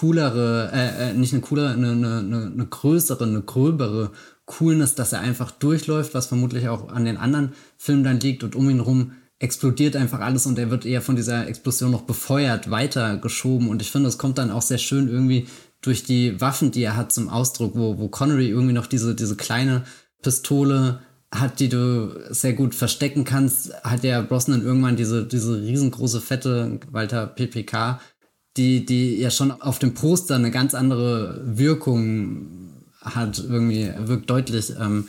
Speaker 1: coolere, äh, äh, nicht eine coolere, eine, eine, eine größere, eine gröbere Coolness, dass er einfach durchläuft, was vermutlich auch an den anderen Filmen dann liegt. Und um ihn rum explodiert einfach alles und er wird eher von dieser Explosion noch befeuert, weitergeschoben. Und ich finde, es kommt dann auch sehr schön irgendwie durch die Waffen, die er hat, zum Ausdruck, wo, wo Connery irgendwie noch diese, diese kleine Pistole hat, die du sehr gut verstecken kannst, hat der Brosnan irgendwann diese, diese riesengroße, fette Walter PPK, die, die ja schon auf dem Poster eine ganz andere Wirkung hat, irgendwie, wirkt deutlich ähm,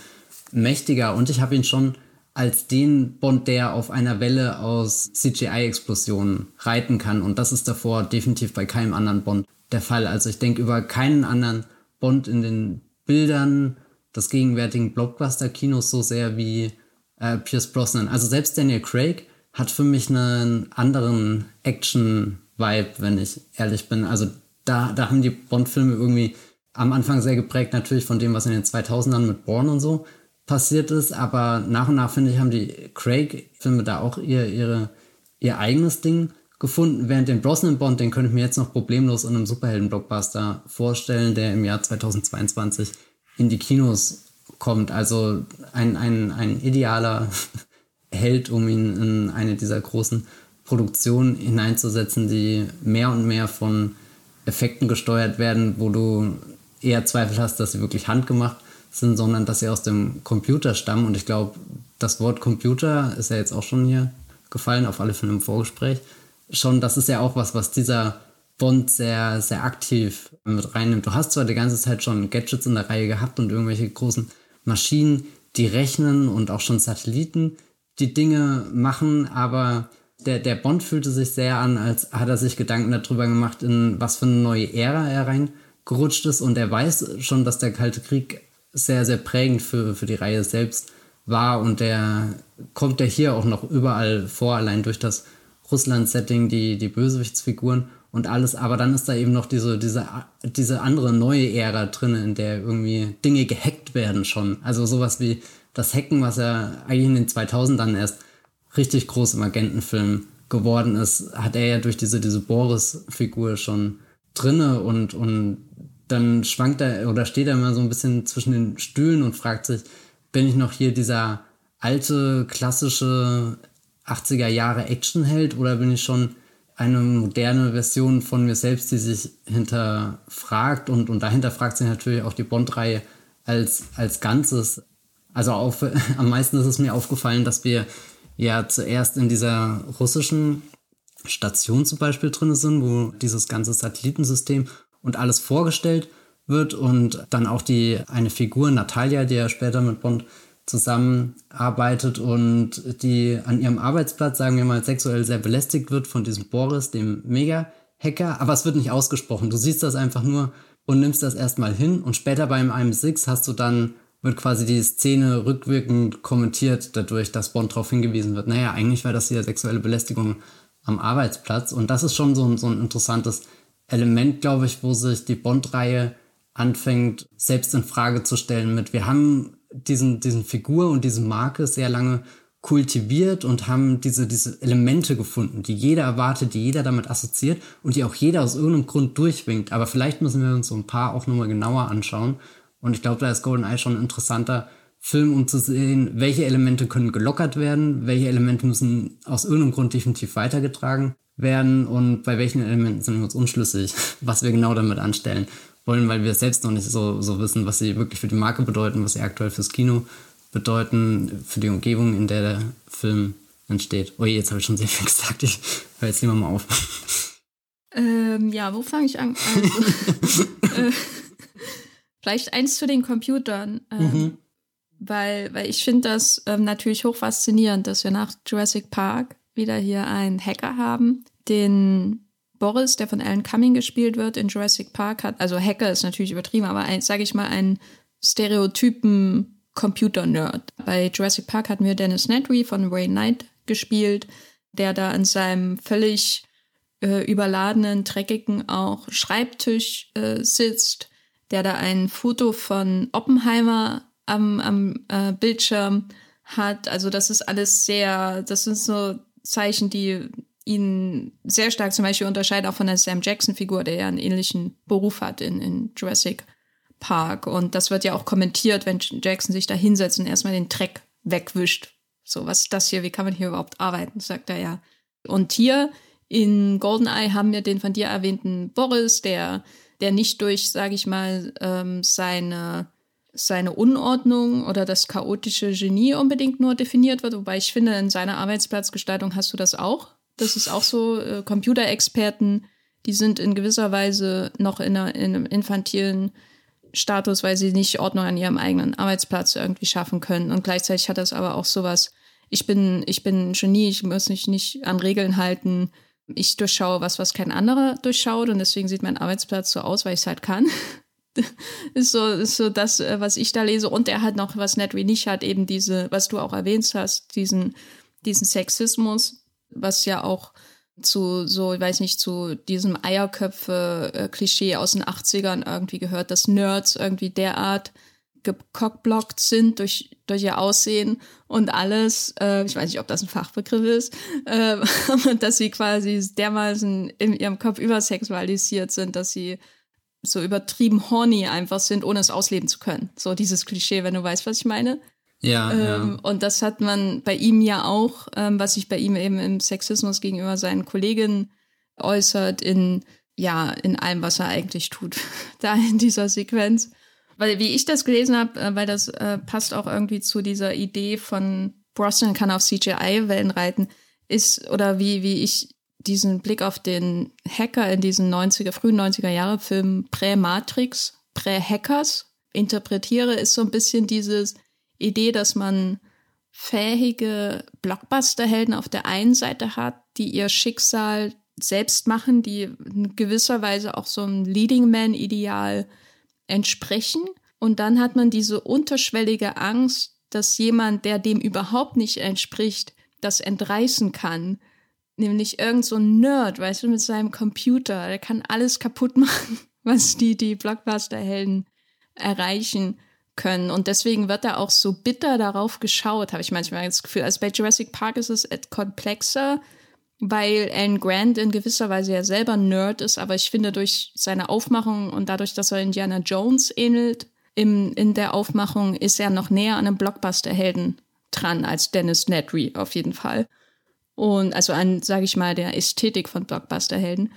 Speaker 1: mächtiger und ich habe ihn schon als den Bond, der auf einer Welle aus CGI-Explosionen reiten kann. Und das ist davor definitiv bei keinem anderen Bond der Fall. Also ich denke über keinen anderen Bond in den Bildern des gegenwärtigen Blockbuster-Kinos so sehr wie äh, Pierce Brosnan. Also selbst Daniel Craig hat für mich einen anderen Action-Vibe, wenn ich ehrlich bin. Also da, da haben die Bond-Filme irgendwie am Anfang sehr geprägt natürlich von dem, was in den 2000ern mit Bourne und so passiert ist, aber nach und nach, finde ich, haben die Craig-Filme da auch ihr, ihre, ihr eigenes Ding gefunden, während den Brosnan Bond, den könnte ich mir jetzt noch problemlos in einem Superhelden-Blockbuster vorstellen, der im Jahr 2022 in die Kinos kommt. Also ein, ein, ein idealer Held, um ihn in eine dieser großen Produktionen hineinzusetzen, die mehr und mehr von Effekten gesteuert werden, wo du eher Zweifel hast, dass sie wirklich handgemacht sind, sondern dass sie aus dem Computer stammen. Und ich glaube, das Wort Computer ist ja jetzt auch schon hier gefallen, auf alle Fälle im Vorgespräch. Schon, das ist ja auch was, was dieser Bond sehr, sehr aktiv mit reinnimmt. Du hast zwar die ganze Zeit schon Gadgets in der Reihe gehabt und irgendwelche großen Maschinen, die rechnen und auch schon Satelliten, die Dinge machen, aber der, der Bond fühlte sich sehr an, als hat er sich Gedanken darüber gemacht, in was für eine neue Ära er reingerutscht ist. Und er weiß schon, dass der Kalte Krieg sehr, sehr prägend für, für die Reihe selbst war. Und der kommt ja hier auch noch überall vor, allein durch das Russland-Setting, die, die Bösewichtsfiguren und alles, aber dann ist da eben noch diese, diese, diese andere neue Ära drin, in der irgendwie Dinge gehackt werden schon. Also sowas wie das Hacken, was ja eigentlich in den 2000ern erst richtig groß im Agentenfilm geworden ist, hat er ja durch diese, diese Boris-Figur schon drinne und, und dann schwankt er oder steht er immer so ein bisschen zwischen den Stühlen und fragt sich, bin ich noch hier dieser alte, klassische 80er Jahre Actionheld oder bin ich schon eine moderne Version von mir selbst, die sich hinterfragt und, und dahinter fragt sich natürlich auch die Bond-Reihe als, als Ganzes. Also auf, am meisten ist es mir aufgefallen, dass wir ja zuerst in dieser russischen Station zum Beispiel drin sind, wo dieses ganze Satellitensystem und alles vorgestellt wird und dann auch die eine Figur Natalia, die ja später mit Bond zusammenarbeitet und die an ihrem Arbeitsplatz, sagen wir mal, sexuell sehr belästigt wird von diesem Boris, dem Mega-Hacker, aber es wird nicht ausgesprochen. Du siehst das einfach nur und nimmst das erstmal hin und später beim IM6 hast du dann, wird quasi die Szene rückwirkend kommentiert dadurch, dass Bond darauf hingewiesen wird, naja, eigentlich war das hier sexuelle Belästigung am Arbeitsplatz und das ist schon so ein, so ein interessantes Element, glaube ich, wo sich die Bond-Reihe anfängt, selbst in Frage zu stellen mit, wir haben diesen, diesen Figur und diese Marke sehr lange kultiviert und haben diese, diese Elemente gefunden, die jeder erwartet, die jeder damit assoziiert und die auch jeder aus irgendeinem Grund durchwinkt. Aber vielleicht müssen wir uns so ein paar auch nochmal genauer anschauen. Und ich glaube, da ist GoldenEye schon ein interessanter Film, um zu sehen, welche Elemente können gelockert werden, welche Elemente müssen aus irgendeinem Grund definitiv weitergetragen werden und bei welchen Elementen sind wir uns unschlüssig, was wir genau damit anstellen wollen, weil wir selbst noch nicht so, so wissen, was sie wirklich für die Marke bedeuten, was sie aktuell fürs Kino bedeuten, für die Umgebung, in der der Film entsteht. Oh je, jetzt habe ich schon sehr viel gesagt. Ich höre jetzt lieber mal auf.
Speaker 2: Ähm, ja, wo fange ich an? Also, äh, vielleicht eins zu den Computern. Ähm, mhm. Weil, weil ich finde das ähm, natürlich hoch faszinierend, dass wir nach Jurassic Park wieder hier einen Hacker haben, den Boris, der von Alan Cumming gespielt wird in Jurassic Park hat. Also Hacker ist natürlich übertrieben, aber sage ich mal, ein Stereotypen Computer-Nerd. Bei Jurassic Park hatten wir Dennis Nedry von Ray Knight gespielt, der da an seinem völlig äh, überladenen, dreckigen auch Schreibtisch äh, sitzt, der da ein Foto von Oppenheimer am, am äh, Bildschirm hat. Also das ist alles sehr, das sind so Zeichen, die ihn sehr stark zum Beispiel unterscheiden, auch von der Sam Jackson-Figur, der ja einen ähnlichen Beruf hat in, in Jurassic Park. Und das wird ja auch kommentiert, wenn Jackson sich da hinsetzt und erstmal den Dreck wegwischt. So, was ist das hier? Wie kann man hier überhaupt arbeiten? Sagt er ja. Und hier in Goldeneye haben wir den von dir erwähnten Boris, der, der nicht durch, sage ich mal, ähm, seine seine Unordnung oder das chaotische Genie unbedingt nur definiert wird, wobei ich finde, in seiner Arbeitsplatzgestaltung hast du das auch. Das ist auch so, äh, Computerexperten, die sind in gewisser Weise noch in, einer, in einem infantilen Status, weil sie nicht Ordnung an ihrem eigenen Arbeitsplatz irgendwie schaffen können. Und gleichzeitig hat das aber auch sowas, ich bin, ich bin ein Genie, ich muss mich nicht an Regeln halten. Ich durchschaue was, was kein anderer durchschaut und deswegen sieht mein Arbeitsplatz so aus, weil ich es halt kann. ist so, ist so das, äh, was ich da lese. Und er hat noch, was Nedry nicht hat, eben diese, was du auch erwähnt hast, diesen, diesen Sexismus, was ja auch zu so, ich weiß nicht, zu diesem Eierköpfe-Klischee aus den 80ern irgendwie gehört, dass Nerds irgendwie derart gecockblockt sind durch, durch ihr Aussehen und alles, äh, ich weiß nicht, ob das ein Fachbegriff ist, äh, dass sie quasi dermaßen in ihrem Kopf übersexualisiert sind, dass sie so übertrieben horny einfach sind, ohne es ausleben zu können. So dieses Klischee, wenn du weißt, was ich meine.
Speaker 1: Ja, ähm,
Speaker 2: ja. Und das hat man bei ihm ja auch, ähm, was sich bei ihm eben im Sexismus gegenüber seinen Kolleginnen äußert, in, ja, in allem, was er eigentlich tut, da in dieser Sequenz. Weil, wie ich das gelesen habe, äh, weil das äh, passt auch irgendwie zu dieser Idee von Brosnan kann auf CGI-Wellen reiten, ist, oder wie, wie ich diesen Blick auf den Hacker in diesen 90er, frühen 90er Jahre Filmen Prä-Matrix, Prä-Hackers interpretiere, ist so ein bisschen dieses Idee, dass man fähige Blockbuster-Helden auf der einen Seite hat, die ihr Schicksal selbst machen, die in gewisser Weise auch so einem Leading Man-Ideal entsprechen. Und dann hat man diese unterschwellige Angst, dass jemand, der dem überhaupt nicht entspricht, das entreißen kann Nämlich irgend so ein Nerd, weißt du, mit seinem Computer. Der kann alles kaputt machen, was die, die Blockbuster-Helden erreichen können. Und deswegen wird da auch so bitter darauf geschaut, habe ich manchmal das Gefühl. Also bei Jurassic Park ist es komplexer, weil Alan Grant in gewisser Weise ja selber Nerd ist, aber ich finde durch seine Aufmachung und dadurch, dass er Indiana Jones ähnelt, im, in der Aufmachung ist er noch näher an einem Blockbuster-Helden dran als Dennis Nedry auf jeden Fall und also an, sage ich mal, der Ästhetik von Blockbuster-Helden.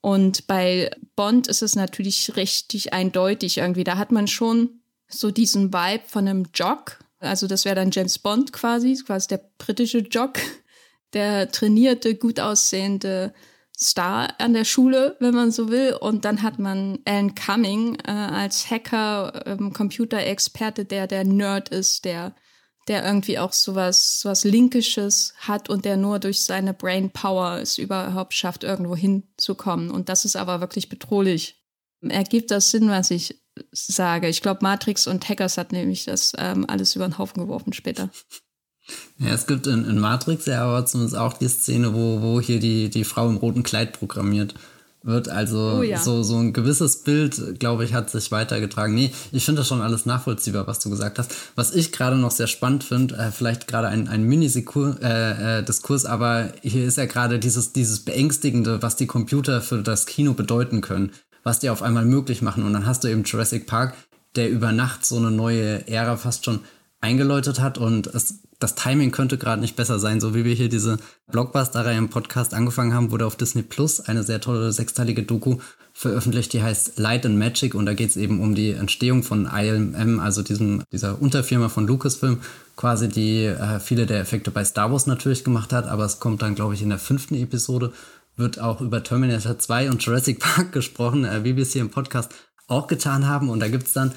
Speaker 2: Und bei Bond ist es natürlich richtig eindeutig irgendwie. Da hat man schon so diesen Vibe von einem Jock. Also das wäre dann James Bond quasi, quasi der britische Jock, der trainierte, gut aussehende Star an der Schule, wenn man so will. Und dann hat man Alan Cumming äh, als Hacker, ähm, Computerexperte, der der Nerd ist, der der irgendwie auch sowas, sowas Linkisches hat und der nur durch seine Brain Power es überhaupt schafft, irgendwo hinzukommen. Und das ist aber wirklich bedrohlich. Ergibt das Sinn, was ich sage? Ich glaube, Matrix und Hackers hat nämlich das ähm, alles über den Haufen geworfen später.
Speaker 1: Ja, es gibt in, in Matrix ja aber zumindest auch die Szene, wo, wo hier die, die Frau im roten Kleid programmiert wird. Also oh ja. so, so ein gewisses Bild, glaube ich, hat sich weitergetragen. Nee, ich finde das schon alles nachvollziehbar, was du gesagt hast. Was ich gerade noch sehr spannend finde, äh, vielleicht gerade ein, ein Mini-Diskurs, äh, äh, aber hier ist ja gerade dieses, dieses Beängstigende, was die Computer für das Kino bedeuten können, was die auf einmal möglich machen. Und dann hast du eben Jurassic Park, der über Nacht so eine neue Ära fast schon eingeläutet hat und es das Timing könnte gerade nicht besser sein. So wie wir hier diese Blockbuster-Reihe im Podcast angefangen haben, wurde auf Disney Plus eine sehr tolle sechsteilige Doku veröffentlicht, die heißt Light and Magic und da geht es eben um die Entstehung von ILM, also diesem, dieser Unterfirma von Lucasfilm, quasi die äh, viele der Effekte bei Star Wars natürlich gemacht hat, aber es kommt dann, glaube ich, in der fünften Episode, wird auch über Terminator 2 und Jurassic Park gesprochen, äh, wie wir es hier im Podcast auch getan haben und da gibt es dann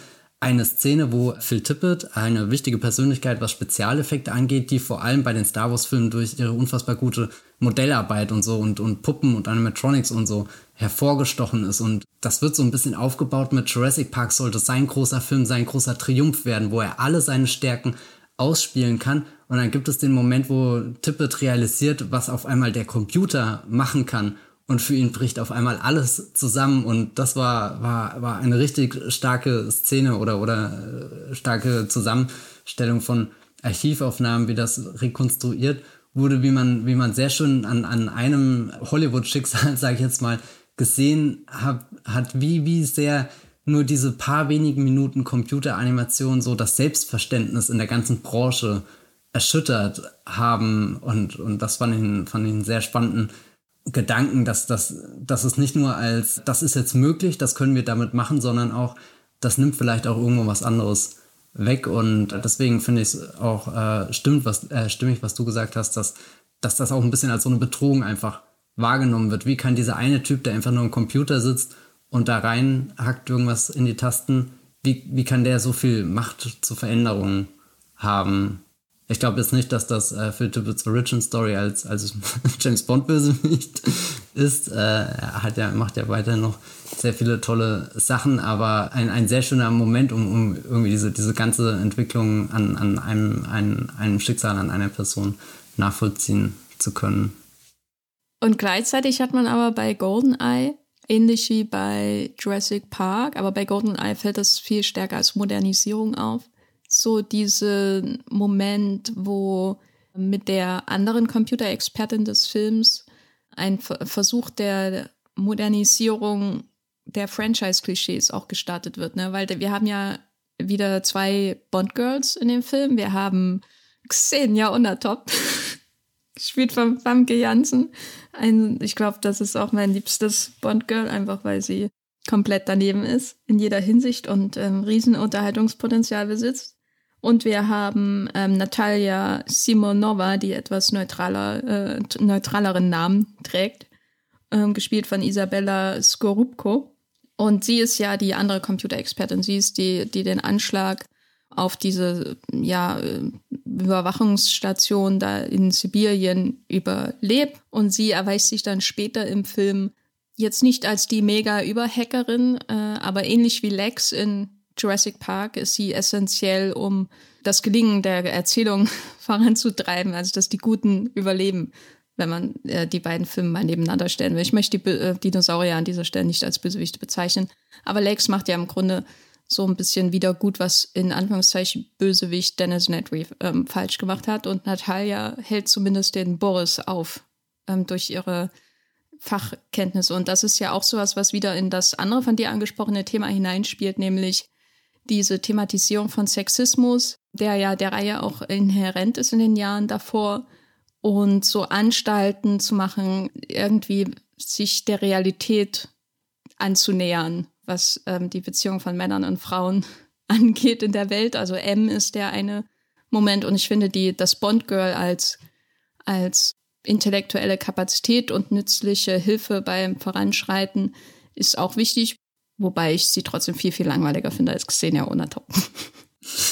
Speaker 1: eine Szene, wo Phil Tippett, eine wichtige Persönlichkeit, was Spezialeffekte angeht, die vor allem bei den Star Wars-Filmen durch ihre unfassbar gute Modellarbeit und so und, und Puppen und Animatronics und so hervorgestochen ist. Und das wird so ein bisschen aufgebaut mit Jurassic Park, sollte sein großer Film, sein großer Triumph werden, wo er alle seine Stärken ausspielen kann. Und dann gibt es den Moment, wo Tippett realisiert, was auf einmal der Computer machen kann und für ihn bricht auf einmal alles zusammen und das war, war, war eine richtig starke Szene oder, oder äh, starke Zusammenstellung von Archivaufnahmen, wie das rekonstruiert wurde, wie man, wie man sehr schön an, an einem Hollywood-Schicksal, sage ich jetzt mal, gesehen hat, hat wie, wie sehr nur diese paar wenigen Minuten Computeranimation so das Selbstverständnis in der ganzen Branche erschüttert haben. Und, und das fand ich, fand ich einen sehr spannenden Gedanken, dass, dass, dass es nicht nur als, das ist jetzt möglich, das können wir damit machen, sondern auch, das nimmt vielleicht auch irgendwo was anderes weg. Und deswegen finde ich es auch äh, stimmt, was, äh, stimmig, was du gesagt hast, dass, dass das auch ein bisschen als so eine Bedrohung einfach wahrgenommen wird. Wie kann dieser eine Typ, der einfach nur am Computer sitzt und da rein hackt irgendwas in die Tasten, wie, wie kann der so viel Macht zu Veränderungen haben? Ich glaube jetzt nicht, dass das äh, Phil Tippett's Origin Story als, als James Bond Bösewicht ist. Äh, er hat ja, macht ja weiterhin noch sehr viele tolle Sachen, aber ein, ein sehr schöner Moment, um, um irgendwie diese, diese ganze Entwicklung an, an einem, einem, einem Schicksal, an einer Person nachvollziehen zu können.
Speaker 2: Und gleichzeitig hat man aber bei GoldenEye, ähnlich wie bei Jurassic Park, aber bei GoldenEye fällt das viel stärker als Modernisierung auf, so diesen Moment, wo mit der anderen Computerexpertin des Films ein Versuch der Modernisierung der Franchise-Klischees auch gestartet wird, ne? Weil wir haben ja wieder zwei Bond-Girls in dem Film. Wir haben Xenia Untertop, gespielt von Famke Janssen. Ein, ich glaube, das ist auch mein liebstes Bond-Girl, einfach weil sie komplett daneben ist, in jeder Hinsicht und ähm, Riesenunterhaltungspotenzial besitzt. Und wir haben ähm, Natalia Simonova, die etwas neutraler, äh, neutraleren Namen trägt, ähm, gespielt von Isabella Skorupko. Und sie ist ja die andere Computerexpertin. Sie ist die, die den Anschlag auf diese ja, Überwachungsstation da in Sibirien überlebt. Und sie erweist sich dann später im Film jetzt nicht als die Mega-Überhackerin, äh, aber ähnlich wie Lex in Jurassic Park ist sie essentiell, um das Gelingen der Erzählung voranzutreiben, also dass die Guten überleben wenn man äh, die beiden Filme mal nebeneinander stellen will. Ich möchte die äh, Dinosaurier an dieser Stelle nicht als Bösewichte bezeichnen. Aber Lakes macht ja im Grunde so ein bisschen wieder gut, was in Anführungszeichen Bösewicht Dennis Nedry ähm, falsch gemacht hat. Und Natalia hält zumindest den Boris auf ähm, durch ihre Fachkenntnisse. Und das ist ja auch sowas, was wieder in das andere von dir angesprochene Thema hineinspielt, nämlich diese Thematisierung von Sexismus, der ja der Reihe auch inhärent ist in den Jahren davor und so Anstalten zu machen, irgendwie sich der Realität anzunähern, was ähm, die Beziehung von Männern und Frauen angeht in der Welt. Also M ist der eine Moment und ich finde die das Bond Girl als als intellektuelle Kapazität und nützliche Hilfe beim Voranschreiten ist auch wichtig, wobei ich sie trotzdem viel viel langweiliger finde als Xenia Onatop.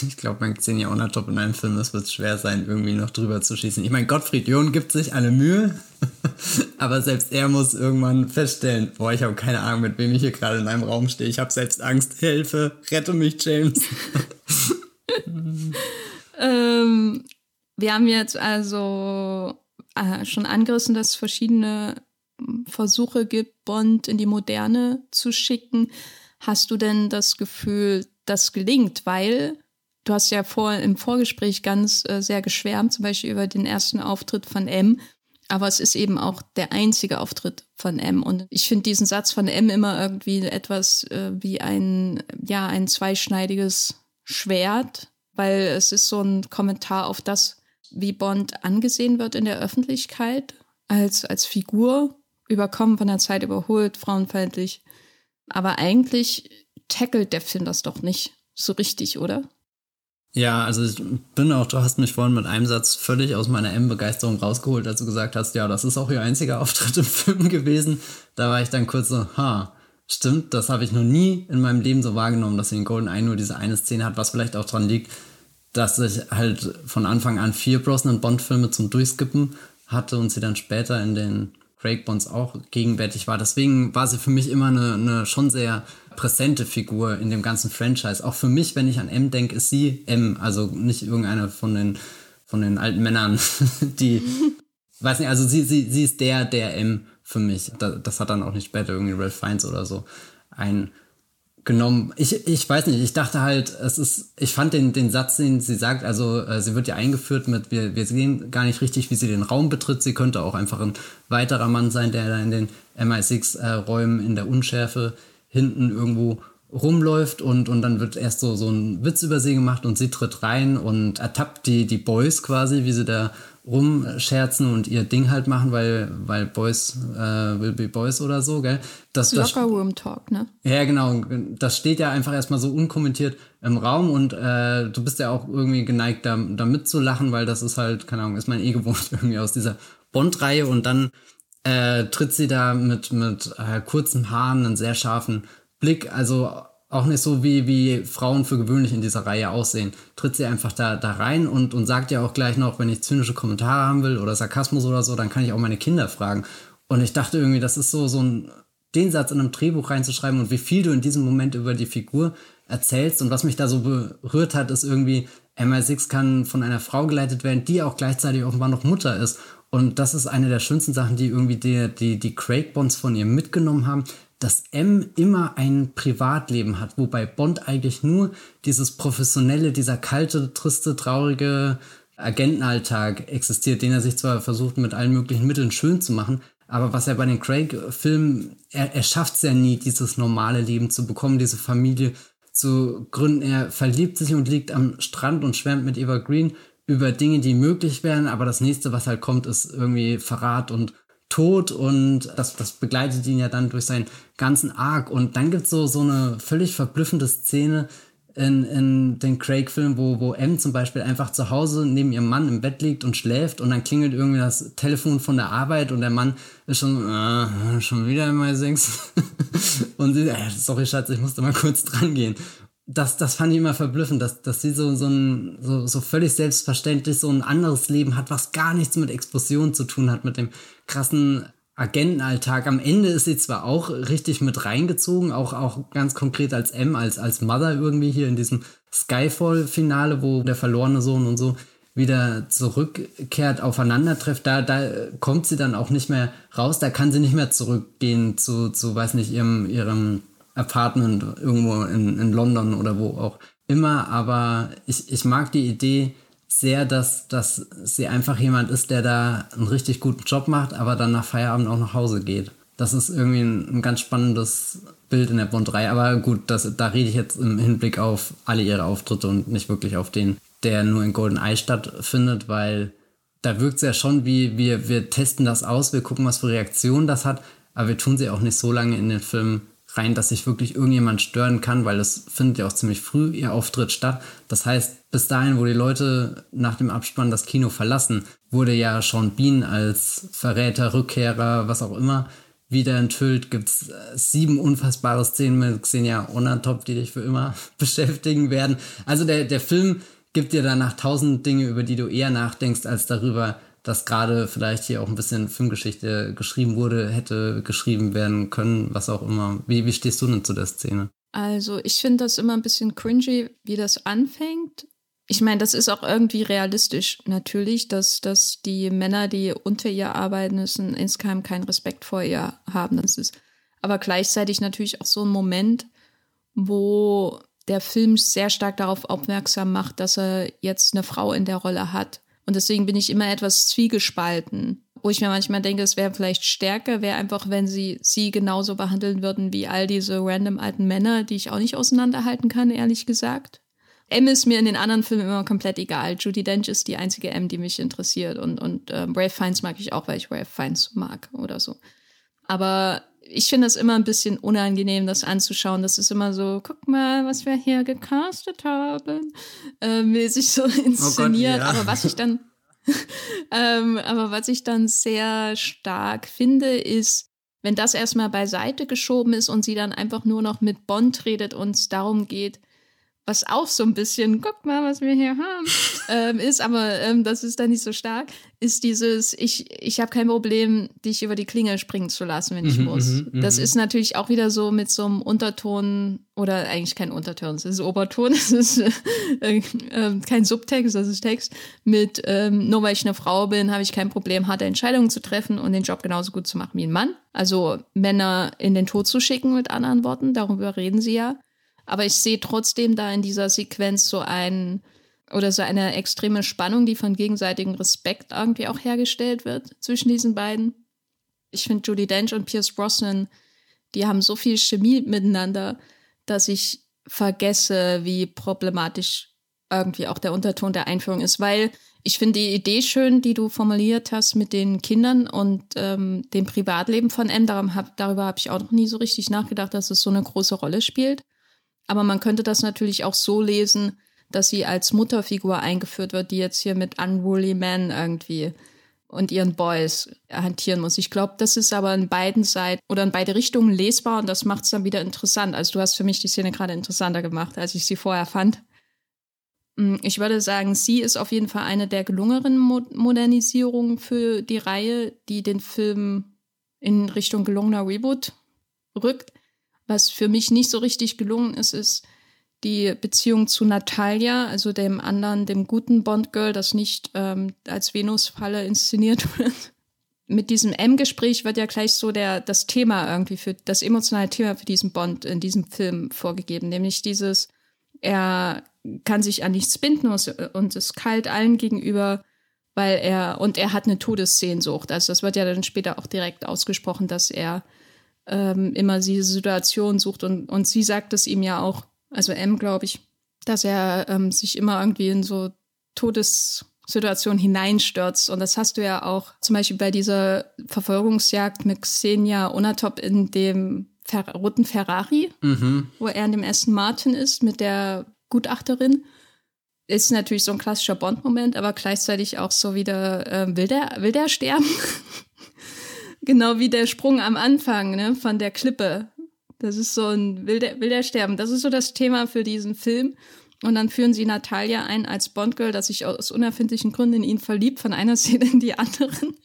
Speaker 1: Ich glaube, beim Xenia Onatop in einem Film, es wird schwer sein, irgendwie noch drüber zu schießen. Ich meine, Gottfried John gibt sich alle Mühe, aber selbst er muss irgendwann feststellen, boah, ich habe keine Ahnung, mit wem ich hier gerade in einem Raum stehe. Ich habe selbst Angst. Hilfe, rette mich, James.
Speaker 2: ähm, wir haben jetzt also äh, schon angerissen, dass verschiedene Versuche gibt, Bond in die Moderne zu schicken. Hast du denn das Gefühl, das gelingt? Weil Du hast ja vor, im Vorgespräch ganz äh, sehr geschwärmt, zum Beispiel über den ersten Auftritt von M. Aber es ist eben auch der einzige Auftritt von M. Und ich finde diesen Satz von M immer irgendwie etwas äh, wie ein, ja, ein zweischneidiges Schwert, weil es ist so ein Kommentar auf das, wie Bond angesehen wird in der Öffentlichkeit als, als Figur, überkommen von der Zeit überholt, frauenfeindlich. Aber eigentlich tackelt der Film das doch nicht so richtig, oder?
Speaker 1: Ja, also ich bin auch, du hast mich vorhin mit einem Satz völlig aus meiner M-Begeisterung rausgeholt, als du gesagt hast, ja, das ist auch ihr einziger Auftritt im Film gewesen. Da war ich dann kurz so, ha, stimmt, das habe ich noch nie in meinem Leben so wahrgenommen, dass sie in Golden Eye nur diese eine Szene hat, was vielleicht auch dran liegt, dass ich halt von Anfang an vier Brosnan Bond-Filme zum Durchskippen hatte und sie dann später in den Craig Bonds auch gegenwärtig war. Deswegen war sie für mich immer eine, eine schon sehr präsente Figur in dem ganzen Franchise. Auch für mich, wenn ich an M denke, ist sie M, also nicht irgendeine von den, von den alten Männern, die, weiß nicht, also sie, sie, sie ist der, der M für mich. Das, das hat dann auch nicht später irgendwie Ralph Fiennes oder so eingenommen. Genommen. Ich, ich weiß nicht, ich dachte halt, es ist, ich fand den, den Satz, den sie sagt, also äh, sie wird ja eingeführt mit, wir, wir sehen gar nicht richtig, wie sie den Raum betritt. Sie könnte auch einfach ein weiterer Mann sein, der da in den MI6-Räumen äh, in der Unschärfe hinten irgendwo rumläuft und, und dann wird erst so, so ein Witz über sie gemacht und sie tritt rein und ertappt die, die Boys quasi, wie sie da rumscherzen und ihr Ding halt machen, weil, weil Boys äh, will be Boys oder so, gell?
Speaker 2: Das, das Locker Room Talk, ne?
Speaker 1: Ja, genau. Das steht ja einfach erstmal so unkommentiert im Raum und äh, du bist ja auch irgendwie geneigt, da, da mitzulachen, weil das ist halt, keine Ahnung, ist man eh gewohnt irgendwie aus dieser Bond-Reihe und dann äh, tritt sie da mit, mit äh, kurzen Haaren, einen sehr scharfen Blick, also auch nicht so wie, wie Frauen für gewöhnlich in dieser Reihe aussehen. Tritt sie einfach da, da rein und, und sagt ja auch gleich noch, wenn ich zynische Kommentare haben will oder Sarkasmus oder so, dann kann ich auch meine Kinder fragen. Und ich dachte irgendwie, das ist so, so ein, den Satz in einem Drehbuch reinzuschreiben und wie viel du in diesem Moment über die Figur erzählst. Und was mich da so berührt hat, ist irgendwie, MI6 kann von einer Frau geleitet werden, die auch gleichzeitig offenbar noch Mutter ist. Und das ist eine der schönsten Sachen, die irgendwie die, die, die Craig Bonds von ihr mitgenommen haben, dass M immer ein Privatleben hat, wobei Bond eigentlich nur dieses professionelle, dieser kalte, triste, traurige Agentenalltag existiert, den er sich zwar versucht mit allen möglichen Mitteln schön zu machen, aber was er bei den Craig-Filmen, er, er schafft es ja nie, dieses normale Leben zu bekommen, diese Familie zu gründen. Er verliebt sich und liegt am Strand und schwärmt mit Eva Green über Dinge, die möglich wären, aber das nächste, was halt kommt, ist irgendwie Verrat und Tod und das, das begleitet ihn ja dann durch seinen ganzen Arc. Und dann gibt es so, so eine völlig verblüffende Szene in, in den Craig-Filmen, wo, wo M zum Beispiel einfach zu Hause neben ihrem Mann im Bett liegt und schläft und dann klingelt irgendwie das Telefon von der Arbeit und der Mann ist schon, äh, schon wieder in MI6. und sie, äh, sorry Schatz, ich musste mal kurz dran gehen das, das fand ich immer verblüffend, dass, dass sie so, so, ein, so, so völlig selbstverständlich so ein anderes Leben hat, was gar nichts mit Explosionen zu tun hat, mit dem krassen Agentenalltag. Am Ende ist sie zwar auch richtig mit reingezogen, auch, auch ganz konkret als M, als, als Mother irgendwie hier in diesem Skyfall-Finale, wo der verlorene Sohn und so wieder zurückkehrt, aufeinandertrifft, da, da kommt sie dann auch nicht mehr raus, da kann sie nicht mehr zurückgehen zu, zu weiß nicht, ihrem, ihrem Apartment irgendwo in, in London oder wo auch immer. Aber ich, ich mag die Idee sehr, dass, dass sie einfach jemand ist, der da einen richtig guten Job macht, aber dann nach Feierabend auch nach Hause geht. Das ist irgendwie ein, ein ganz spannendes Bild in der Bond 3. Aber gut, das, da rede ich jetzt im Hinblick auf alle ihre Auftritte und nicht wirklich auf den, der nur in Golden Eye stattfindet, weil da wirkt es ja schon wie, wir, wir testen das aus, wir gucken, was für Reaktionen das hat, aber wir tun sie auch nicht so lange in den Filmen rein, dass sich wirklich irgendjemand stören kann, weil es findet ja auch ziemlich früh ihr Auftritt statt. Das heißt, bis dahin, wo die Leute nach dem Abspann das Kino verlassen, wurde ja Sean Bean als Verräter, Rückkehrer, was auch immer, wieder enthüllt. Gibt es äh, sieben unfassbare Szenen mit Xenia Onatop, die dich für immer beschäftigen werden. Also der, der Film gibt dir danach tausend Dinge, über die du eher nachdenkst, als darüber, dass gerade vielleicht hier auch ein bisschen Filmgeschichte geschrieben wurde, hätte geschrieben werden können, was auch immer. Wie, wie stehst du denn zu der Szene?
Speaker 2: Also ich finde das immer ein bisschen cringy, wie das anfängt. Ich meine, das ist auch irgendwie realistisch natürlich, dass, dass die Männer, die unter ihr arbeiten müssen, insgeheim keinen Respekt vor ihr haben. Das ist aber gleichzeitig natürlich auch so ein Moment, wo der Film sehr stark darauf aufmerksam macht, dass er jetzt eine Frau in der Rolle hat und deswegen bin ich immer etwas zwiegespalten, wo ich mir manchmal denke, es wäre vielleicht stärker, wäre einfach, wenn sie sie genauso behandeln würden wie all diese random alten Männer, die ich auch nicht auseinanderhalten kann, ehrlich gesagt. M ist mir in den anderen Filmen immer komplett egal. Judy Dench ist die einzige M, die mich interessiert. Und, und äh, Ralph Fiennes mag ich auch, weil ich Ralph Fiennes mag oder so. Aber ich finde es immer ein bisschen unangenehm, das anzuschauen. Das ist immer so, guck mal, was wir hier gecastet haben, äh, mäßig so inszeniert. Oh Gott, ja. Aber was ich dann, ähm, aber was ich dann sehr stark finde, ist, wenn das erstmal beiseite geschoben ist und sie dann einfach nur noch mit Bond redet und es darum geht, was auch so ein bisschen, guck mal, was wir hier haben, ähm, ist, aber ähm, das ist dann nicht so stark, ist dieses, ich, ich habe kein Problem, dich über die Klinge springen zu lassen, wenn ich mhm, muss. Mhm, das mhm. ist natürlich auch wieder so mit so einem Unterton, oder eigentlich kein Unterton, es ist Oberton, es ist äh, äh, kein Subtext, das ist Text, mit ähm, nur weil ich eine Frau bin, habe ich kein Problem, harte Entscheidungen zu treffen und den Job genauso gut zu machen wie ein Mann. Also Männer in den Tod zu schicken, mit anderen Worten, darüber reden sie ja. Aber ich sehe trotzdem da in dieser Sequenz so ein oder so eine extreme Spannung, die von gegenseitigem Respekt irgendwie auch hergestellt wird zwischen diesen beiden. Ich finde Judy Dench und Pierce Brosnan, die haben so viel Chemie miteinander, dass ich vergesse, wie problematisch irgendwie auch der Unterton der Einführung ist, weil ich finde die Idee schön, die du formuliert hast mit den Kindern und ähm, dem Privatleben von M. Darum hab, darüber habe ich auch noch nie so richtig nachgedacht, dass es so eine große Rolle spielt. Aber man könnte das natürlich auch so lesen, dass sie als Mutterfigur eingeführt wird, die jetzt hier mit Unruly Man irgendwie und ihren Boys hantieren muss. Ich glaube, das ist aber in beiden Seiten oder in beide Richtungen lesbar und das macht es dann wieder interessant. Also du hast für mich die Szene gerade interessanter gemacht, als ich sie vorher fand. Mm, ich würde sagen, sie ist auf jeden Fall eine der gelungeneren Mo Modernisierungen für die Reihe, die den Film in Richtung gelungener Reboot rückt. Was für mich nicht so richtig gelungen ist, ist die Beziehung zu Natalia, also dem anderen, dem guten Bond-Girl, das nicht ähm, als Venus-Falle inszeniert wird. Mit diesem M-Gespräch wird ja gleich so der, das Thema irgendwie für, das emotionale Thema für diesen Bond in diesem Film vorgegeben, nämlich dieses, er kann sich an nichts binden und ist kalt allen gegenüber, weil er, und er hat eine Todessehnsucht. Also das wird ja dann später auch direkt ausgesprochen, dass er ähm, immer diese Situation sucht und, und sie sagt es ihm ja auch, also M, glaube ich, dass er ähm, sich immer irgendwie in so Todessituationen hineinstürzt. Und das hast du ja auch zum Beispiel bei dieser Verfolgungsjagd mit Xenia Onatop in dem Fer roten Ferrari, mhm. wo er in dem Aston Martin ist mit der Gutachterin. Ist natürlich so ein klassischer Bond-Moment, aber gleichzeitig auch so wieder, äh, will, der, will der sterben? genau wie der Sprung am Anfang ne, von der Klippe. Das ist so ein, will der, will der sterben? Das ist so das Thema für diesen Film. Und dann führen sie Natalia ein als Bondgirl, dass sich aus unerfindlichen Gründen in ihn verliebt, von einer Szene in die anderen.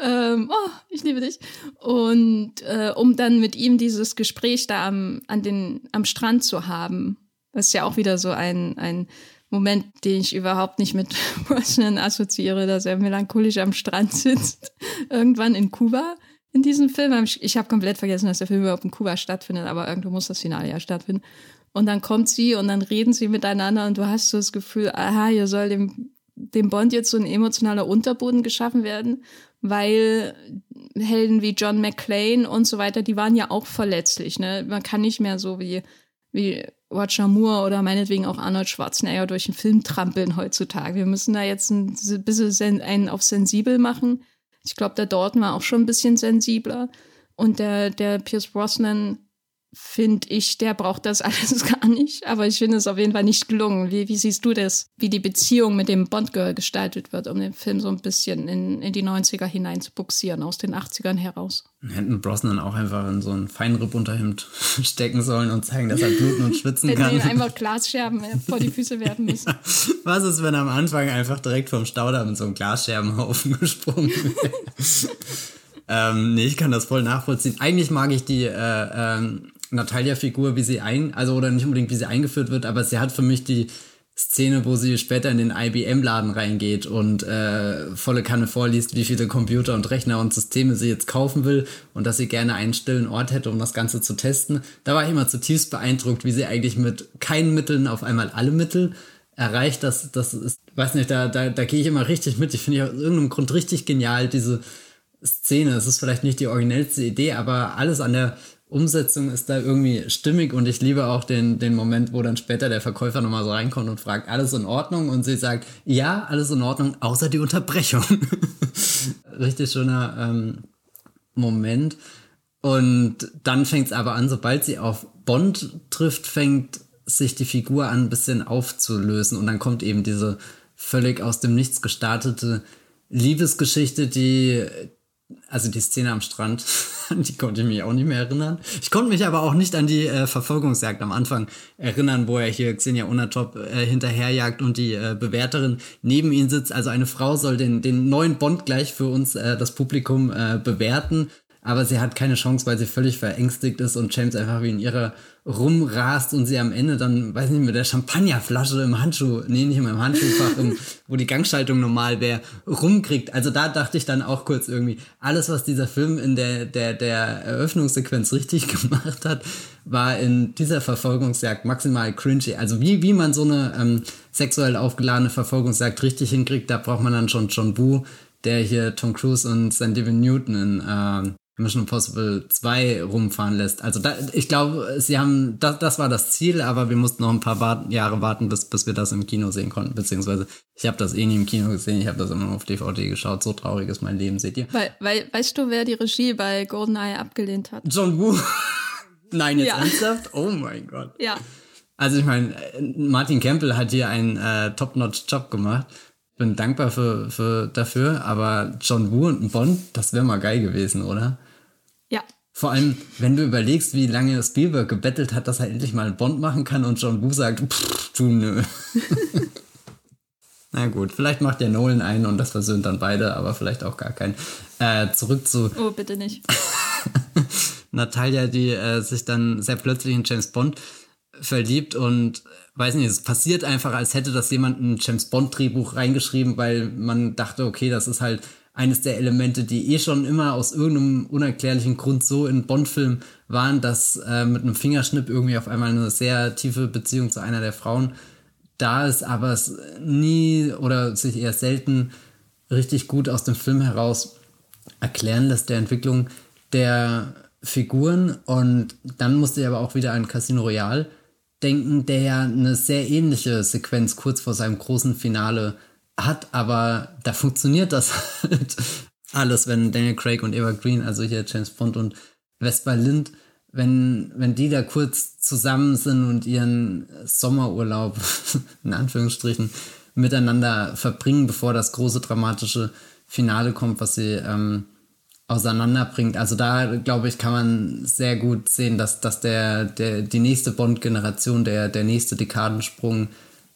Speaker 2: ähm, oh, ich liebe dich. Und äh, um dann mit ihm dieses Gespräch da am, an den, am Strand zu haben. Das ist ja auch wieder so ein, ein Moment, den ich überhaupt nicht mit Brosnan assoziiere, dass er melancholisch am Strand sitzt. Irgendwann in Kuba in diesem Film. Ich habe komplett vergessen, dass der Film überhaupt in Kuba stattfindet, aber irgendwo muss das Finale ja stattfinden. Und dann kommt sie und dann reden sie miteinander und du hast so das Gefühl, aha, hier soll dem, dem Bond jetzt so ein emotionaler Unterboden geschaffen werden, weil Helden wie John McClane und so weiter, die waren ja auch verletzlich. Ne? Man kann nicht mehr so wie, wie Roger Moore oder meinetwegen auch Arnold Schwarzenegger durch den Film trampeln heutzutage. Wir müssen da jetzt ein bisschen einen auf sensibel machen. Ich glaube, der Dalton war auch schon ein bisschen sensibler. Und der, der Pierce Brosnan finde ich, der braucht das alles gar nicht. Aber ich finde es auf jeden Fall nicht gelungen. Wie, wie siehst du das, wie die Beziehung mit dem Bond-Girl gestaltet wird, um den Film so ein bisschen in, in die 90er hinein zu buxieren, aus den 80ern heraus?
Speaker 1: Hätten Brosnan auch einfach in so ein Feinripp-Unterhemd stecken sollen und zeigen, dass er bluten und schwitzen kann. Hätten
Speaker 2: einfach Glasscherben vor die Füße werfen müssen. Ja.
Speaker 1: Was ist, wenn er am Anfang einfach direkt vom Staudamm in so einen Glasscherbenhaufen gesprungen wäre? ähm, nee, ich kann das voll nachvollziehen. Eigentlich mag ich die äh, ähm, Natalia-Figur, wie sie ein, also oder nicht unbedingt, wie sie eingeführt wird, aber sie hat für mich die Szene, wo sie später in den IBM-Laden reingeht und äh, volle Kanne vorliest, wie viele Computer und Rechner und Systeme sie jetzt kaufen will und dass sie gerne einen stillen Ort hätte, um das Ganze zu testen. Da war ich immer zutiefst beeindruckt, wie sie eigentlich mit keinen Mitteln auf einmal alle Mittel erreicht. Das, das ist, weiß nicht, da, da, da gehe ich immer richtig mit. Ich finde ja aus irgendeinem Grund richtig genial, diese Szene. Es ist vielleicht nicht die originellste Idee, aber alles an der Umsetzung ist da irgendwie stimmig und ich liebe auch den, den Moment, wo dann später der Verkäufer nochmal so reinkommt und fragt, alles in Ordnung? Und sie sagt, ja, alles in Ordnung, außer die Unterbrechung. Richtig schöner ähm, Moment. Und dann fängt es aber an, sobald sie auf Bond trifft, fängt sich die Figur an, ein bisschen aufzulösen. Und dann kommt eben diese völlig aus dem Nichts gestartete Liebesgeschichte, die, also die Szene am Strand, die konnte ich mich auch nicht mehr erinnern. Ich konnte mich aber auch nicht an die äh, Verfolgungsjagd am Anfang erinnern, wo er hier Xenia Unatop äh, hinterherjagt und die äh, Bewerterin neben ihm sitzt. Also eine Frau soll den, den neuen Bond gleich für uns, äh, das Publikum, äh, bewerten. Aber sie hat keine Chance, weil sie völlig verängstigt ist und James einfach wie in ihrer rumrast und sie am Ende dann, weiß nicht, mit der Champagnerflasche im Handschuh, nee, nicht im Handschuhfach, im, wo die Gangschaltung normal wäre, rumkriegt. Also da dachte ich dann auch kurz irgendwie, alles, was dieser Film in der, der, der Eröffnungssequenz richtig gemacht hat, war in dieser Verfolgungsjagd maximal cringy. Also wie, wie man so eine ähm, sexuell aufgeladene Verfolgungsjagd richtig hinkriegt, da braucht man dann schon John Woo, der hier Tom Cruise und Sandy Newton in äh, Mission Impossible 2 rumfahren lässt. Also da, ich glaube, sie haben, das, das war das Ziel, aber wir mussten noch ein paar Bar Jahre warten, bis, bis wir das im Kino sehen konnten. Beziehungsweise ich habe das eh nie im Kino gesehen, ich habe das immer nur auf DVD geschaut. So traurig ist mein Leben, seht ihr.
Speaker 2: Weil, weil, weißt du, wer die Regie bei GoldenEye abgelehnt hat?
Speaker 1: John Woo. Nein, jetzt ja. ernsthaft? Oh mein Gott.
Speaker 2: Ja.
Speaker 1: Also ich meine, Martin Campbell hat hier einen äh, Top-Notch-Job gemacht bin dankbar für, für dafür, aber John Woo und ein Bond, das wäre mal geil gewesen, oder?
Speaker 2: Ja.
Speaker 1: Vor allem, wenn du überlegst, wie lange Spielberg gebettelt hat, dass er endlich mal einen Bond machen kann und John Woo sagt, pff, du nö. Na gut, vielleicht macht der Nolan einen und das versöhnt dann beide, aber vielleicht auch gar keinen. Äh, zurück zu.
Speaker 2: Oh, bitte nicht.
Speaker 1: Natalia, die äh, sich dann sehr plötzlich in James Bond verliebt und weiß nicht, es passiert einfach, als hätte das jemand ein James Bond Drehbuch reingeschrieben, weil man dachte, okay, das ist halt eines der Elemente, die eh schon immer aus irgendeinem unerklärlichen Grund so in Bond-Filmen waren, dass äh, mit einem Fingerschnipp irgendwie auf einmal eine sehr tiefe Beziehung zu einer der Frauen da ist, aber es nie oder sich eher selten richtig gut aus dem Film heraus erklären lässt, der Entwicklung der Figuren. Und dann musste ich aber auch wieder an Casino Royale denken, der ja eine sehr ähnliche Sequenz kurz vor seinem großen Finale hat, aber da funktioniert das halt alles, wenn Daniel Craig und Eva Green, also hier James Bond und Vespa Lind, wenn, wenn die da kurz zusammen sind und ihren Sommerurlaub, in Anführungsstrichen, miteinander verbringen, bevor das große dramatische Finale kommt, was sie ähm, auseinanderbringt. Also da, glaube ich, kann man sehr gut sehen, dass, dass der, der, die nächste Bond-Generation, der, der nächste Dekadensprung,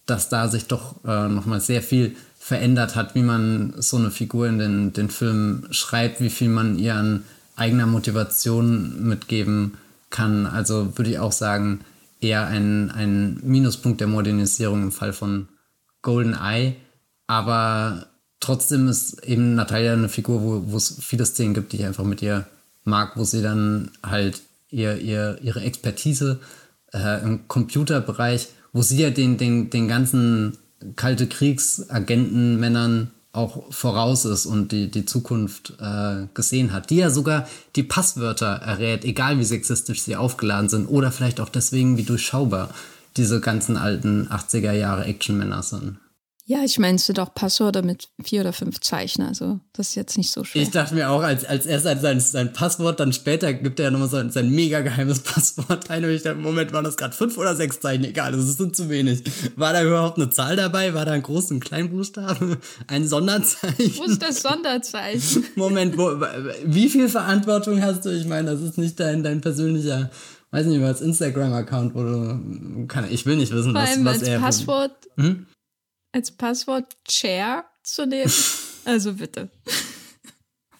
Speaker 1: dass da sich doch äh, nochmal sehr viel verändert hat, wie man so eine Figur in den, den Film schreibt, wie viel man ihr an eigener Motivation mitgeben kann. Also würde ich auch sagen, eher ein, ein Minuspunkt der Modernisierung im Fall von Golden Eye. Aber trotzdem ist eben Natalia eine Figur, wo, wo es viele Szenen gibt, die ich einfach mit ihr mag, wo sie dann halt ihr, ihr, ihre Expertise äh, im Computerbereich, wo sie ja den, den, den ganzen kalte Kriegsagenten-Männern auch voraus ist und die, die Zukunft äh, gesehen hat, die ja sogar die Passwörter errät, egal wie sexistisch sie aufgeladen sind oder vielleicht auch deswegen, wie durchschaubar diese ganzen alten 80er Jahre Action-Männer sind.
Speaker 2: Ja, ich meinst doch Passwörter mit vier oder fünf Zeichen, also das ist jetzt nicht so schwer.
Speaker 1: Ich dachte mir auch, als, als er sein, sein Passwort, dann später gibt er ja nochmal sein, sein mega geheimes Passwort ein und ich dachte, Moment, waren das gerade fünf oder sechs Zeichen? Egal, das sind zu wenig. War da überhaupt eine Zahl dabei? War da ein Groß- und Kleinbuchstabe? Ein Sonderzeichen?
Speaker 2: Wo ist das Sonderzeichen?
Speaker 1: Moment, wo, wie viel Verantwortung hast du? Ich meine, das ist nicht dein, dein persönlicher weiß nicht, als Instagram-Account, du, kann, ich will nicht wissen,
Speaker 2: Vor
Speaker 1: was,
Speaker 2: allem
Speaker 1: was
Speaker 2: als
Speaker 1: er.
Speaker 2: Passwort hm? Als Passwort Chair zu nehmen. Also bitte.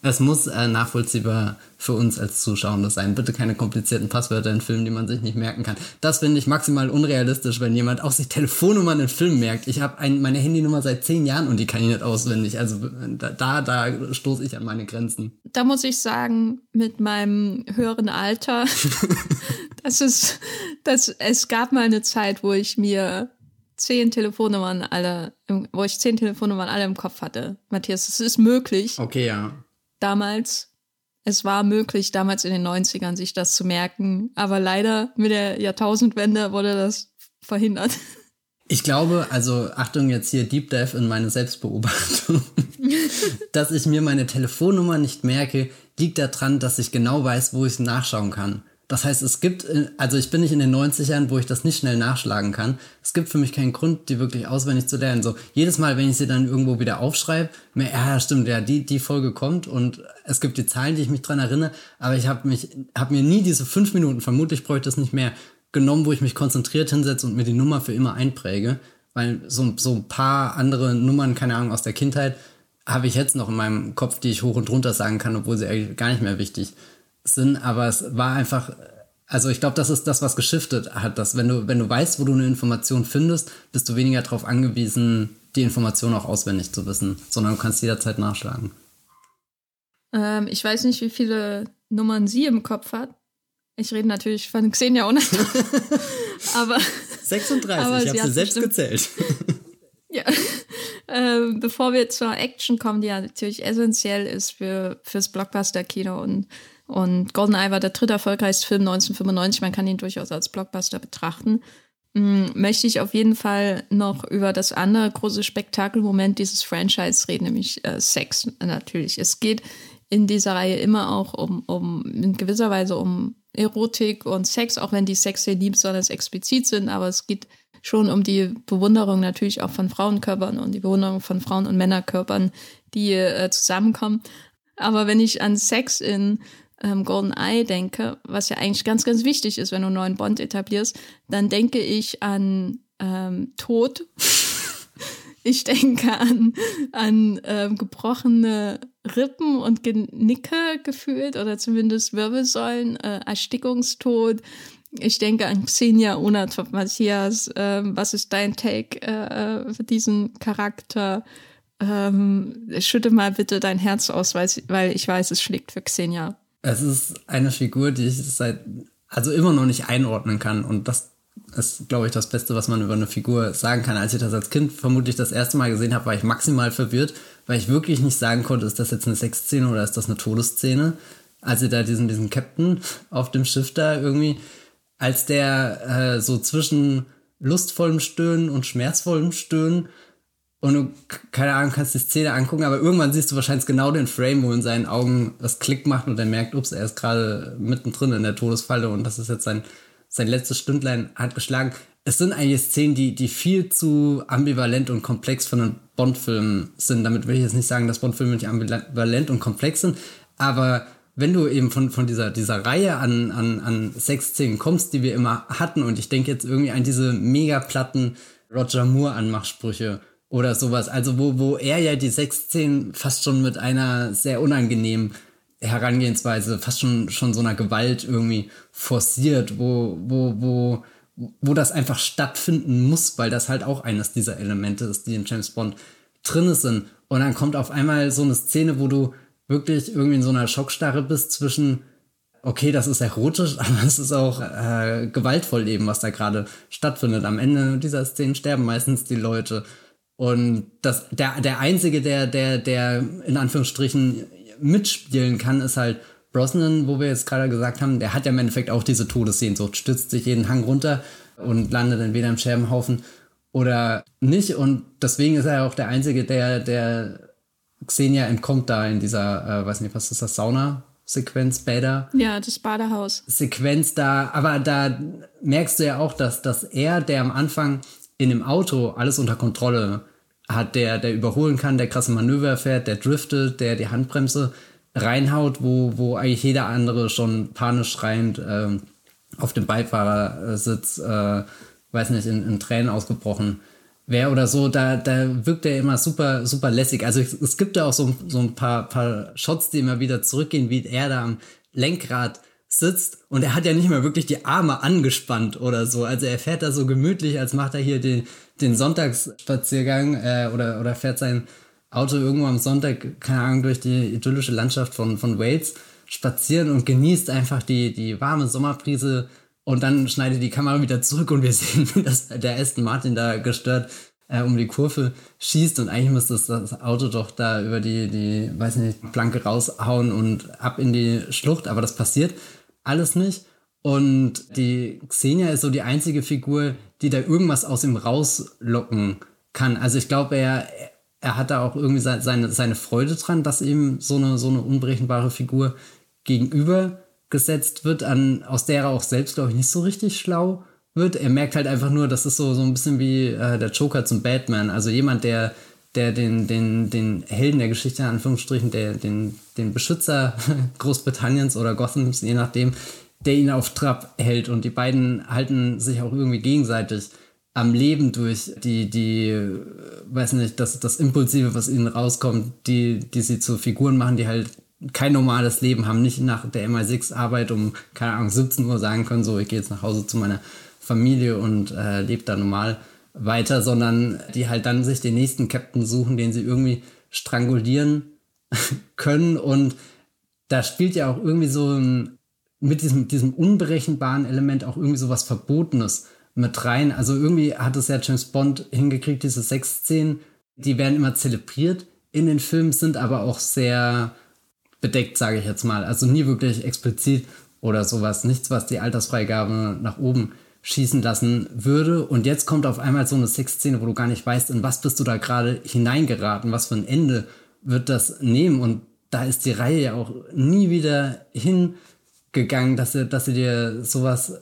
Speaker 1: Es muss äh, nachvollziehbar für uns als Zuschauer sein. Bitte keine komplizierten Passwörter in Filmen, die man sich nicht merken kann. Das finde ich maximal unrealistisch, wenn jemand auch sich Telefonnummern in Filmen merkt. Ich habe meine Handynummer seit zehn Jahren und die kann ich nicht auswendig. Also da, da stoße ich an meine Grenzen.
Speaker 2: Da muss ich sagen, mit meinem höheren Alter, das ist, das, es gab mal eine Zeit, wo ich mir zehn Telefonnummern alle, wo ich zehn Telefonnummern alle im Kopf hatte. Matthias, es ist möglich.
Speaker 1: Okay, ja.
Speaker 2: Damals. Es war möglich, damals in den 90ern sich das zu merken. Aber leider mit der Jahrtausendwende wurde das verhindert.
Speaker 1: Ich glaube, also Achtung jetzt hier Deep Dive in meine Selbstbeobachtung, dass ich mir meine Telefonnummer nicht merke, liegt daran, dass ich genau weiß, wo ich nachschauen kann. Das heißt, es gibt, äh, also ich bin nicht in den 90ern, wo ich das nicht schnell nachschlagen kann. Es gibt für mich keinen Grund, die wirklich auswendig zu lernen. So, jedes Mal, wenn ich sie dann irgendwo wieder aufschreibe, mir, ja, stimmt, ja, die, die Folge kommt und es gibt die Zahlen, die ich mich dran erinnere, aber ich habe mich, habe mir nie diese fünf Minuten, vermutlich bräuchte es nicht mehr, genommen, wo ich mich konzentriert hinsetze und mir die Nummer für immer einpräge. Weil so, so ein paar andere Nummern, keine Ahnung, aus der Kindheit, habe ich jetzt noch in meinem Kopf, die ich hoch und runter sagen kann, obwohl sie eigentlich gar nicht mehr wichtig sind, aber es war einfach, also ich glaube, das ist das, was geschiftet hat, dass wenn du, wenn du weißt, wo du eine Information findest, bist du weniger darauf angewiesen, die Information auch auswendig zu wissen, sondern du kannst jederzeit nachschlagen.
Speaker 2: Ähm, ich weiß nicht, wie viele Nummern sie im Kopf hat. Ich rede natürlich von Xenia ohne. aber
Speaker 1: 36, aber ich habe sie selbst gezählt.
Speaker 2: ja. Äh, bevor wir zur Action kommen, die ja natürlich essentiell ist für fürs Blockbuster-Kino und und GoldenEye war der dritte erfolgreichste Film 1995. Man kann ihn durchaus als Blockbuster betrachten. Hm, möchte ich auf jeden Fall noch über das andere große Spektakelmoment dieses Franchise reden, nämlich äh, Sex natürlich. Es geht in dieser Reihe immer auch um, um in gewisser Weise um Erotik und Sex, auch wenn die Sex sehr lieb besonders explizit sind, aber es geht schon um die Bewunderung natürlich auch von Frauenkörpern und die Bewunderung von Frauen- und Männerkörpern, die äh, zusammenkommen. Aber wenn ich an Sex in ähm, Golden Eye denke, was ja eigentlich ganz, ganz wichtig ist, wenn du einen neuen Bond etablierst, dann denke ich an ähm, Tod. ich denke an, an ähm, gebrochene Rippen und Genicke gefühlt oder zumindest Wirbelsäulen, äh, Erstickungstod. Ich denke an Xenia Unatop Matthias. Äh, was ist dein Take äh, für diesen Charakter? Ähm, schütte mal bitte dein Herz aus, weil ich weiß, es schlägt für Xenia.
Speaker 1: Es ist eine Figur, die ich seit, also immer noch nicht einordnen kann. Und das ist, glaube ich, das Beste, was man über eine Figur sagen kann. Als ich das als Kind vermutlich das erste Mal gesehen habe, war ich maximal verwirrt, weil ich wirklich nicht sagen konnte, ist das jetzt eine Sexszene oder ist das eine Todesszene. Als sie da diesen, diesen Captain auf dem Schiff da irgendwie, als der äh, so zwischen lustvollem Stöhnen und schmerzvollem Stöhnen und du, keine Ahnung, kannst die Szene angucken, aber irgendwann siehst du wahrscheinlich genau den Frame, wo in seinen Augen das Klick macht und er merkt, ups, er ist gerade mittendrin in der Todesfalle und das ist jetzt sein, sein letztes Stündlein hat geschlagen. Es sind eigentlich Szenen, die, die viel zu ambivalent und komplex von einem Bond-Film sind. Damit will ich jetzt nicht sagen, dass Bond-Filme nicht ambivalent und komplex sind, aber wenn du eben von, von dieser, dieser Reihe an, an, an Sexszenen kommst, die wir immer hatten, und ich denke jetzt irgendwie an diese mega platten Roger Moore-Anmachsprüche, oder sowas. Also wo, wo er ja die Sexszenen fast schon mit einer sehr unangenehmen Herangehensweise, fast schon, schon so einer Gewalt irgendwie forciert, wo, wo, wo, wo das einfach stattfinden muss, weil das halt auch eines dieser Elemente ist, die in James Bond drin sind. Und dann kommt auf einmal so eine Szene, wo du wirklich irgendwie in so einer Schockstarre bist zwischen, okay, das ist erotisch, aber es ist auch äh, gewaltvoll eben, was da gerade stattfindet. Am Ende dieser Szene sterben meistens die Leute. Und das, der, der Einzige, der, der, der in Anführungsstrichen mitspielen kann, ist halt Brosnan, wo wir jetzt gerade gesagt haben, der hat ja im Endeffekt auch diese Todessehnsucht, stützt sich jeden Hang runter und landet entweder im Scherbenhaufen oder nicht. Und deswegen ist er auch der Einzige, der, der Xenia entkommt da in dieser, äh, weiß nicht, was ist das, Sauna? Sequenz Bäder.
Speaker 2: Ja, das Badehaus.
Speaker 1: Sequenz da, aber da merkst du ja auch, dass, dass er, der am Anfang in dem Auto alles unter Kontrolle hat, der, der überholen kann, der krasse Manöver fährt, der driftet, der die Handbremse reinhaut, wo, wo eigentlich jeder andere schon panisch schreiend äh, auf dem Beifahrersitz, äh, weiß nicht, in, in Tränen ausgebrochen wäre oder so, da, da wirkt er immer super, super lässig. Also es, es gibt da auch so, so ein paar, paar Shots, die immer wieder zurückgehen, wie er da am Lenkrad sitzt und er hat ja nicht mehr wirklich die Arme angespannt oder so. Also er fährt da so gemütlich, als macht er hier den, den Sonntagsspaziergang äh, oder, oder fährt sein Auto irgendwo am Sonntag, keine Ahnung, durch die idyllische Landschaft von, von Wales spazieren und genießt einfach die, die warme Sommerbrise und dann schneidet die Kamera wieder zurück und wir sehen, dass der Aston Martin da gestört äh, um die Kurve schießt und eigentlich müsste das, das Auto doch da über die, die, weiß nicht, Planke raushauen und ab in die Schlucht, aber das passiert alles nicht. Und die Xenia ist so die einzige Figur, die da irgendwas aus ihm rauslocken kann. Also ich glaube, er, er hat da auch irgendwie seine, seine Freude dran, dass ihm so eine, so eine unberechenbare Figur gegenübergesetzt wird, an, aus der er auch selbst, glaube ich, nicht so richtig schlau wird. Er merkt halt einfach nur, das ist so, so ein bisschen wie äh, der Joker zum Batman. Also jemand, der, der den, den, den Helden der Geschichte, in Anführungsstrichen, der, den, den Beschützer Großbritanniens oder Gothams, je nachdem, der ihn auf Trab hält und die beiden halten sich auch irgendwie gegenseitig am Leben durch die, die, weiß nicht, das, das Impulsive, was ihnen rauskommt, die, die sie zu Figuren machen, die halt kein normales Leben haben, nicht nach der MI6-Arbeit um, keine Ahnung, 17 Uhr sagen können, so, ich gehe jetzt nach Hause zu meiner Familie und äh, lebe da normal weiter, sondern die halt dann sich den nächsten Captain suchen, den sie irgendwie strangulieren können. Und da spielt ja auch irgendwie so ein, mit diesem, diesem unberechenbaren Element auch irgendwie so was Verbotenes mit rein. Also irgendwie hat es ja James Bond hingekriegt, diese Sexszenen, die werden immer zelebriert in den Filmen, sind aber auch sehr bedeckt, sage ich jetzt mal. Also nie wirklich explizit oder sowas. Nichts, was die Altersfreigabe nach oben schießen lassen würde. Und jetzt kommt auf einmal so eine Sexszene, wo du gar nicht weißt, in was bist du da gerade hineingeraten, was für ein Ende wird das nehmen. Und da ist die Reihe ja auch nie wieder hingegangen, dass sie, dass sie dir sowas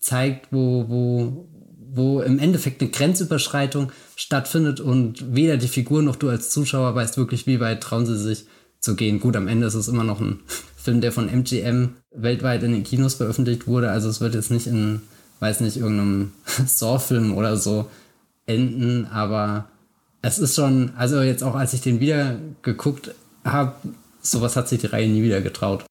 Speaker 1: zeigt, wo, wo, wo im Endeffekt eine Grenzüberschreitung stattfindet und weder die Figur noch du als Zuschauer weißt wirklich, wie weit trauen sie sich zu gehen. Gut, am Ende ist es immer noch ein Film, der von MGM weltweit in den Kinos veröffentlicht wurde. Also es wird jetzt nicht in, weiß nicht, irgendeinem Saw-Film oder so enden, aber es ist schon, also jetzt auch als ich den wieder geguckt habe, sowas hat sich die Reihe nie wieder getraut.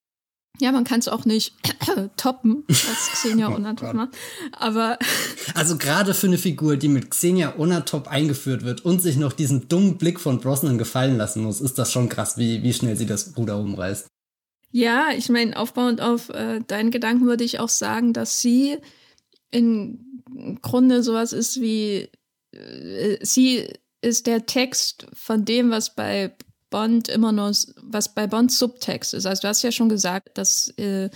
Speaker 2: Ja, man kann es auch nicht toppen, was Xenia Onatop macht. Aber.
Speaker 1: Also gerade für eine Figur, die mit Xenia Onatop eingeführt wird und sich noch diesen dummen Blick von Brosnan gefallen lassen muss, ist das schon krass, wie, wie schnell sie das Ruder umreißt.
Speaker 2: Ja, ich meine, aufbauend auf äh, deinen Gedanken würde ich auch sagen, dass sie im Grunde sowas ist wie äh, sie ist der Text von dem, was bei Bond immer nur, was bei Bond Subtext ist. Also du hast ja schon gesagt, dass äh,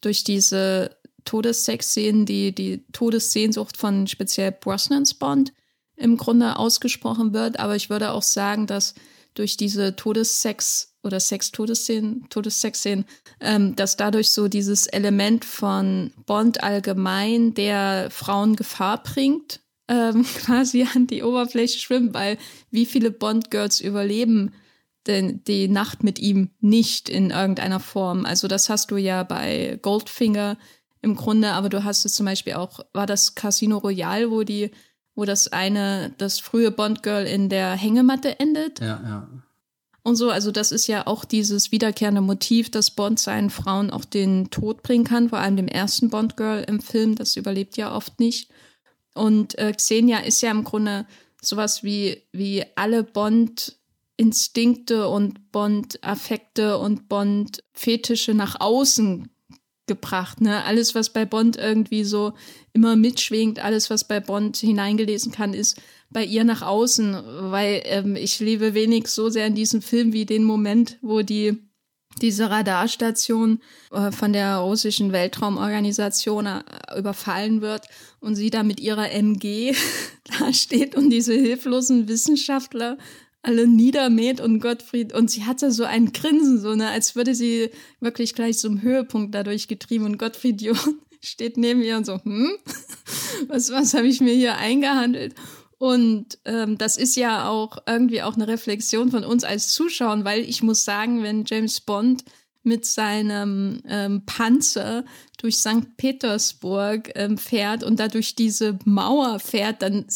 Speaker 2: durch diese Todessex-Szenen die, die Todessehnsucht von speziell Brosnans Bond im Grunde ausgesprochen wird. Aber ich würde auch sagen, dass durch diese Todessex oder Sex-Todesszenen, Todessex-Szenen, ähm, dass dadurch so dieses Element von Bond allgemein, der Frauen Gefahr bringt, ähm, quasi an die Oberfläche schwimmt, weil wie viele Bond-Girls überleben denn die Nacht mit ihm nicht in irgendeiner Form. Also das hast du ja bei Goldfinger im Grunde, aber du hast es zum Beispiel auch, war das Casino Royale, wo die, wo das eine, das frühe Bond-Girl in der Hängematte endet.
Speaker 1: Ja, ja.
Speaker 2: Und so, also das ist ja auch dieses wiederkehrende Motiv, dass Bond seinen Frauen auch den Tod bringen kann, vor allem dem ersten Bond-Girl im Film, das überlebt ja oft nicht. Und äh, Xenia ist ja im Grunde sowas wie, wie alle Bond- Instinkte und Bond-Affekte und Bond-Fetische nach außen gebracht. Ne? Alles, was bei Bond irgendwie so immer mitschwingt, alles, was bei Bond hineingelesen kann, ist bei ihr nach außen, weil ähm, ich lebe wenig so sehr in diesem Film wie den Moment, wo die diese Radarstation äh, von der russischen Weltraumorganisation äh, überfallen wird und sie da mit ihrer MG da steht und diese hilflosen Wissenschaftler alle niedermäht und Gottfried, und sie hatte so ein Grinsen, so, ne, als würde sie wirklich gleich zum Höhepunkt dadurch getrieben und Gottfried John steht neben ihr und so, hm, was, was habe ich mir hier eingehandelt? Und ähm, das ist ja auch irgendwie auch eine Reflexion von uns als Zuschauern, weil ich muss sagen, wenn James Bond mit seinem ähm, Panzer durch St. Petersburg ähm, fährt und da durch diese Mauer fährt, dann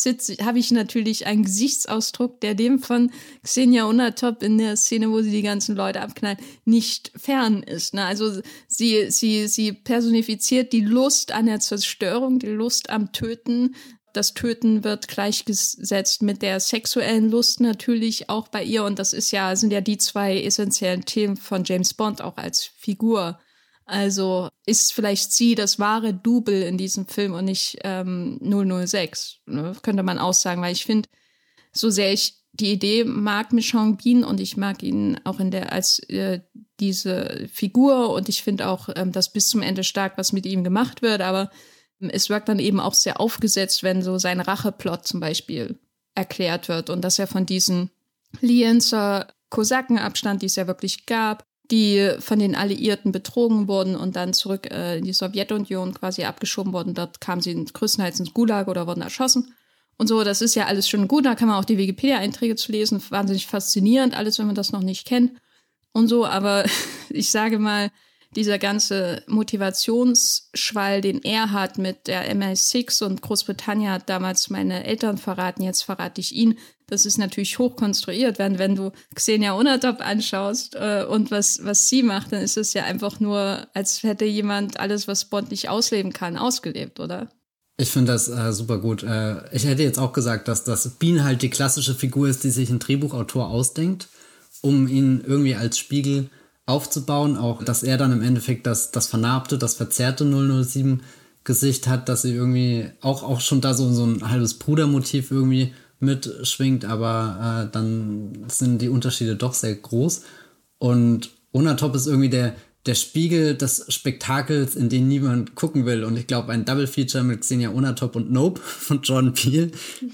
Speaker 2: habe ich natürlich einen Gesichtsausdruck, der dem von Xenia Unatop in der Szene, wo sie die ganzen Leute abknallt, nicht fern ist. Ne? Also sie, sie, sie personifiziert die Lust an der Zerstörung, die Lust am Töten, das Töten wird gleichgesetzt mit der sexuellen Lust natürlich auch bei ihr. Und das ist ja, sind ja die zwei essentiellen Themen von James Bond auch als Figur. Also ist vielleicht sie das wahre Double in diesem Film und nicht ähm, 006, ne? könnte man auch sagen, weil ich finde, so sehr ich die Idee mag Michon Bean und ich mag ihn auch in der als äh, diese Figur und ich finde auch ähm, das bis zum Ende stark, was mit ihm gemacht wird, aber es wirkt dann eben auch sehr aufgesetzt, wenn so sein Racheplot zum Beispiel erklärt wird und dass er von diesen Lienzer Kosakenabstand, die es ja wirklich gab, die von den Alliierten betrogen wurden und dann zurück äh, in die Sowjetunion quasi abgeschoben wurden. Dort kamen sie größtenteils ins Gulag oder wurden erschossen. Und so, das ist ja alles schon gut. Da kann man auch die Wikipedia-Einträge zu lesen. Wahnsinnig faszinierend, alles, wenn man das noch nicht kennt. Und so, aber ich sage mal, dieser ganze Motivationsschwall, den er hat mit der MI6 und Großbritannien hat damals meine Eltern verraten, jetzt verrate ich ihn. Das ist natürlich hochkonstruiert, wenn, wenn du Xenia Unatop anschaust äh, und was, was sie macht, dann ist es ja einfach nur, als hätte jemand alles, was Bond nicht ausleben kann, ausgelebt, oder?
Speaker 1: Ich finde das äh, super gut. Äh, ich hätte jetzt auch gesagt, dass das Bean halt die klassische Figur ist, die sich ein Drehbuchautor ausdenkt, um ihn irgendwie als Spiegel aufzubauen. Auch, dass er dann im Endeffekt das, das vernarbte, das verzerrte 007 Gesicht hat, dass sie irgendwie auch, auch schon da so, so ein halbes Brudermotiv irgendwie mitschwingt, aber äh, dann sind die Unterschiede doch sehr groß. Und Onatop ist irgendwie der, der Spiegel des Spektakels, in den niemand gucken will. Und ich glaube, ein Double Feature mit Xenia Onatop und Nope von John Peel,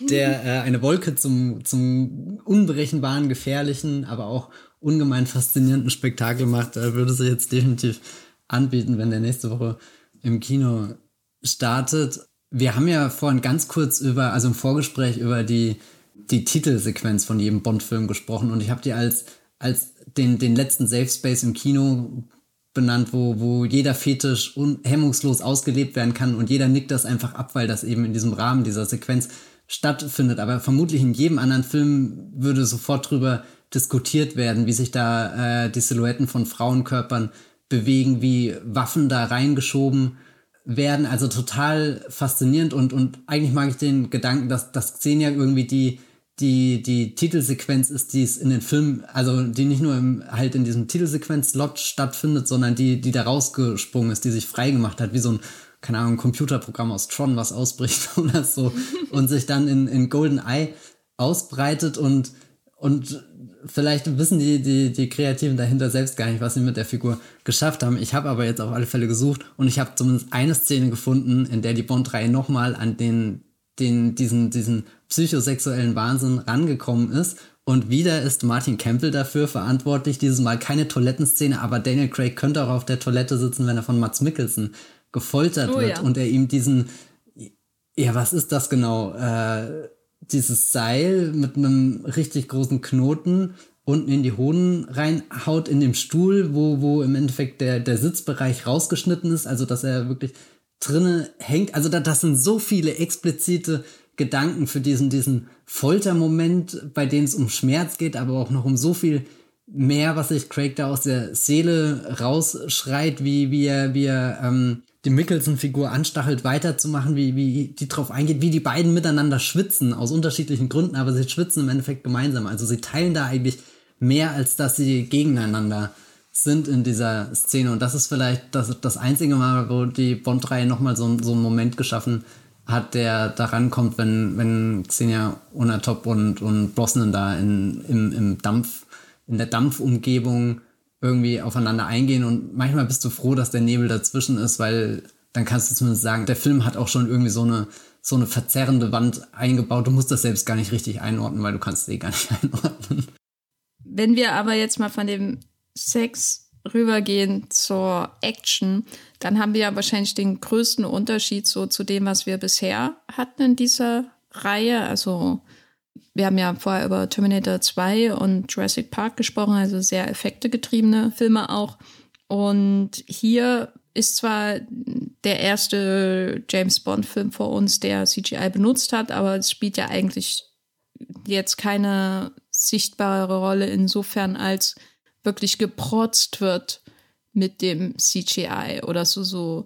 Speaker 1: der äh, eine Wolke zum, zum unberechenbaren, gefährlichen, aber auch ungemein faszinierenden Spektakel macht, äh, würde sich jetzt definitiv anbieten, wenn der nächste Woche im Kino startet. Wir haben ja vorhin ganz kurz über, also im Vorgespräch über die, die Titelsequenz von jedem Bond-Film gesprochen und ich habe die als, als den, den letzten Safe Space im Kino benannt, wo, wo jeder Fetisch hemmungslos ausgelebt werden kann und jeder nickt das einfach ab, weil das eben in diesem Rahmen dieser Sequenz stattfindet. Aber vermutlich in jedem anderen Film würde sofort drüber diskutiert werden, wie sich da äh, die Silhouetten von Frauenkörpern bewegen, wie Waffen da reingeschoben werden. Also total faszinierend und, und eigentlich mag ich den Gedanken, dass, dass Xenia irgendwie die, die, die Titelsequenz ist, die es in den Filmen, also die nicht nur im, halt in diesem Titelsequenz-Slot stattfindet, sondern die, die da rausgesprungen ist, die sich freigemacht hat, wie so ein, keine Ahnung, Computerprogramm aus Tron, was ausbricht oder so und sich dann in, in Golden Eye ausbreitet und, und vielleicht wissen die, die, die Kreativen dahinter selbst gar nicht, was sie mit der Figur geschafft haben. Ich habe aber jetzt auf alle Fälle gesucht und ich habe zumindest eine Szene gefunden, in der die Bond-Reihe nochmal an den, den, diesen, diesen psychosexuellen Wahnsinn rangekommen ist. Und wieder ist Martin Campbell dafür verantwortlich. Dieses Mal keine Toilettenszene, aber Daniel Craig könnte auch auf der Toilette sitzen, wenn er von Mats Mikkelsen gefoltert oh, wird ja. und er ihm diesen, ja, was ist das genau? Äh, dieses Seil mit einem richtig großen Knoten unten in die Hoden reinhaut in dem Stuhl, wo, wo im Endeffekt der, der Sitzbereich rausgeschnitten ist, also dass er wirklich drinne hängt. Also da, das sind so viele explizite Gedanken für diesen, diesen Foltermoment, bei dem es um Schmerz geht, aber auch noch um so viel mehr, was sich Craig da aus der Seele rausschreit, wie, wie er, wie er ähm, die Mickelson-Figur anstachelt, weiterzumachen, wie, wie die drauf eingeht, wie die beiden miteinander schwitzen, aus unterschiedlichen Gründen, aber sie schwitzen im Endeffekt gemeinsam. Also sie teilen da eigentlich mehr, als dass sie gegeneinander sind in dieser Szene. Und das ist vielleicht das, das einzige Mal, wo die Bond-Reihe nochmal so, so einen Moment geschaffen hat, der da rankommt, wenn, wenn Xenia Onatop und, und Brosnan da in, im, im Dampf, in der Dampfumgebung irgendwie aufeinander eingehen und manchmal bist du froh, dass der Nebel dazwischen ist, weil dann kannst du zumindest sagen, der Film hat auch schon irgendwie so eine, so eine verzerrende Wand eingebaut. Du musst das selbst gar nicht richtig einordnen, weil du kannst eh gar nicht einordnen.
Speaker 2: Wenn wir aber jetzt mal von dem Sex rübergehen zur Action, dann haben wir ja wahrscheinlich den größten Unterschied so zu dem, was wir bisher hatten in dieser Reihe. Also wir haben ja vorher über Terminator 2 und Jurassic Park gesprochen, also sehr effektegetriebene Filme auch. Und hier ist zwar der erste James Bond-Film vor uns, der CGI benutzt hat, aber es spielt ja eigentlich jetzt keine sichtbare Rolle insofern, als wirklich geprotzt wird mit dem CGI oder so, so.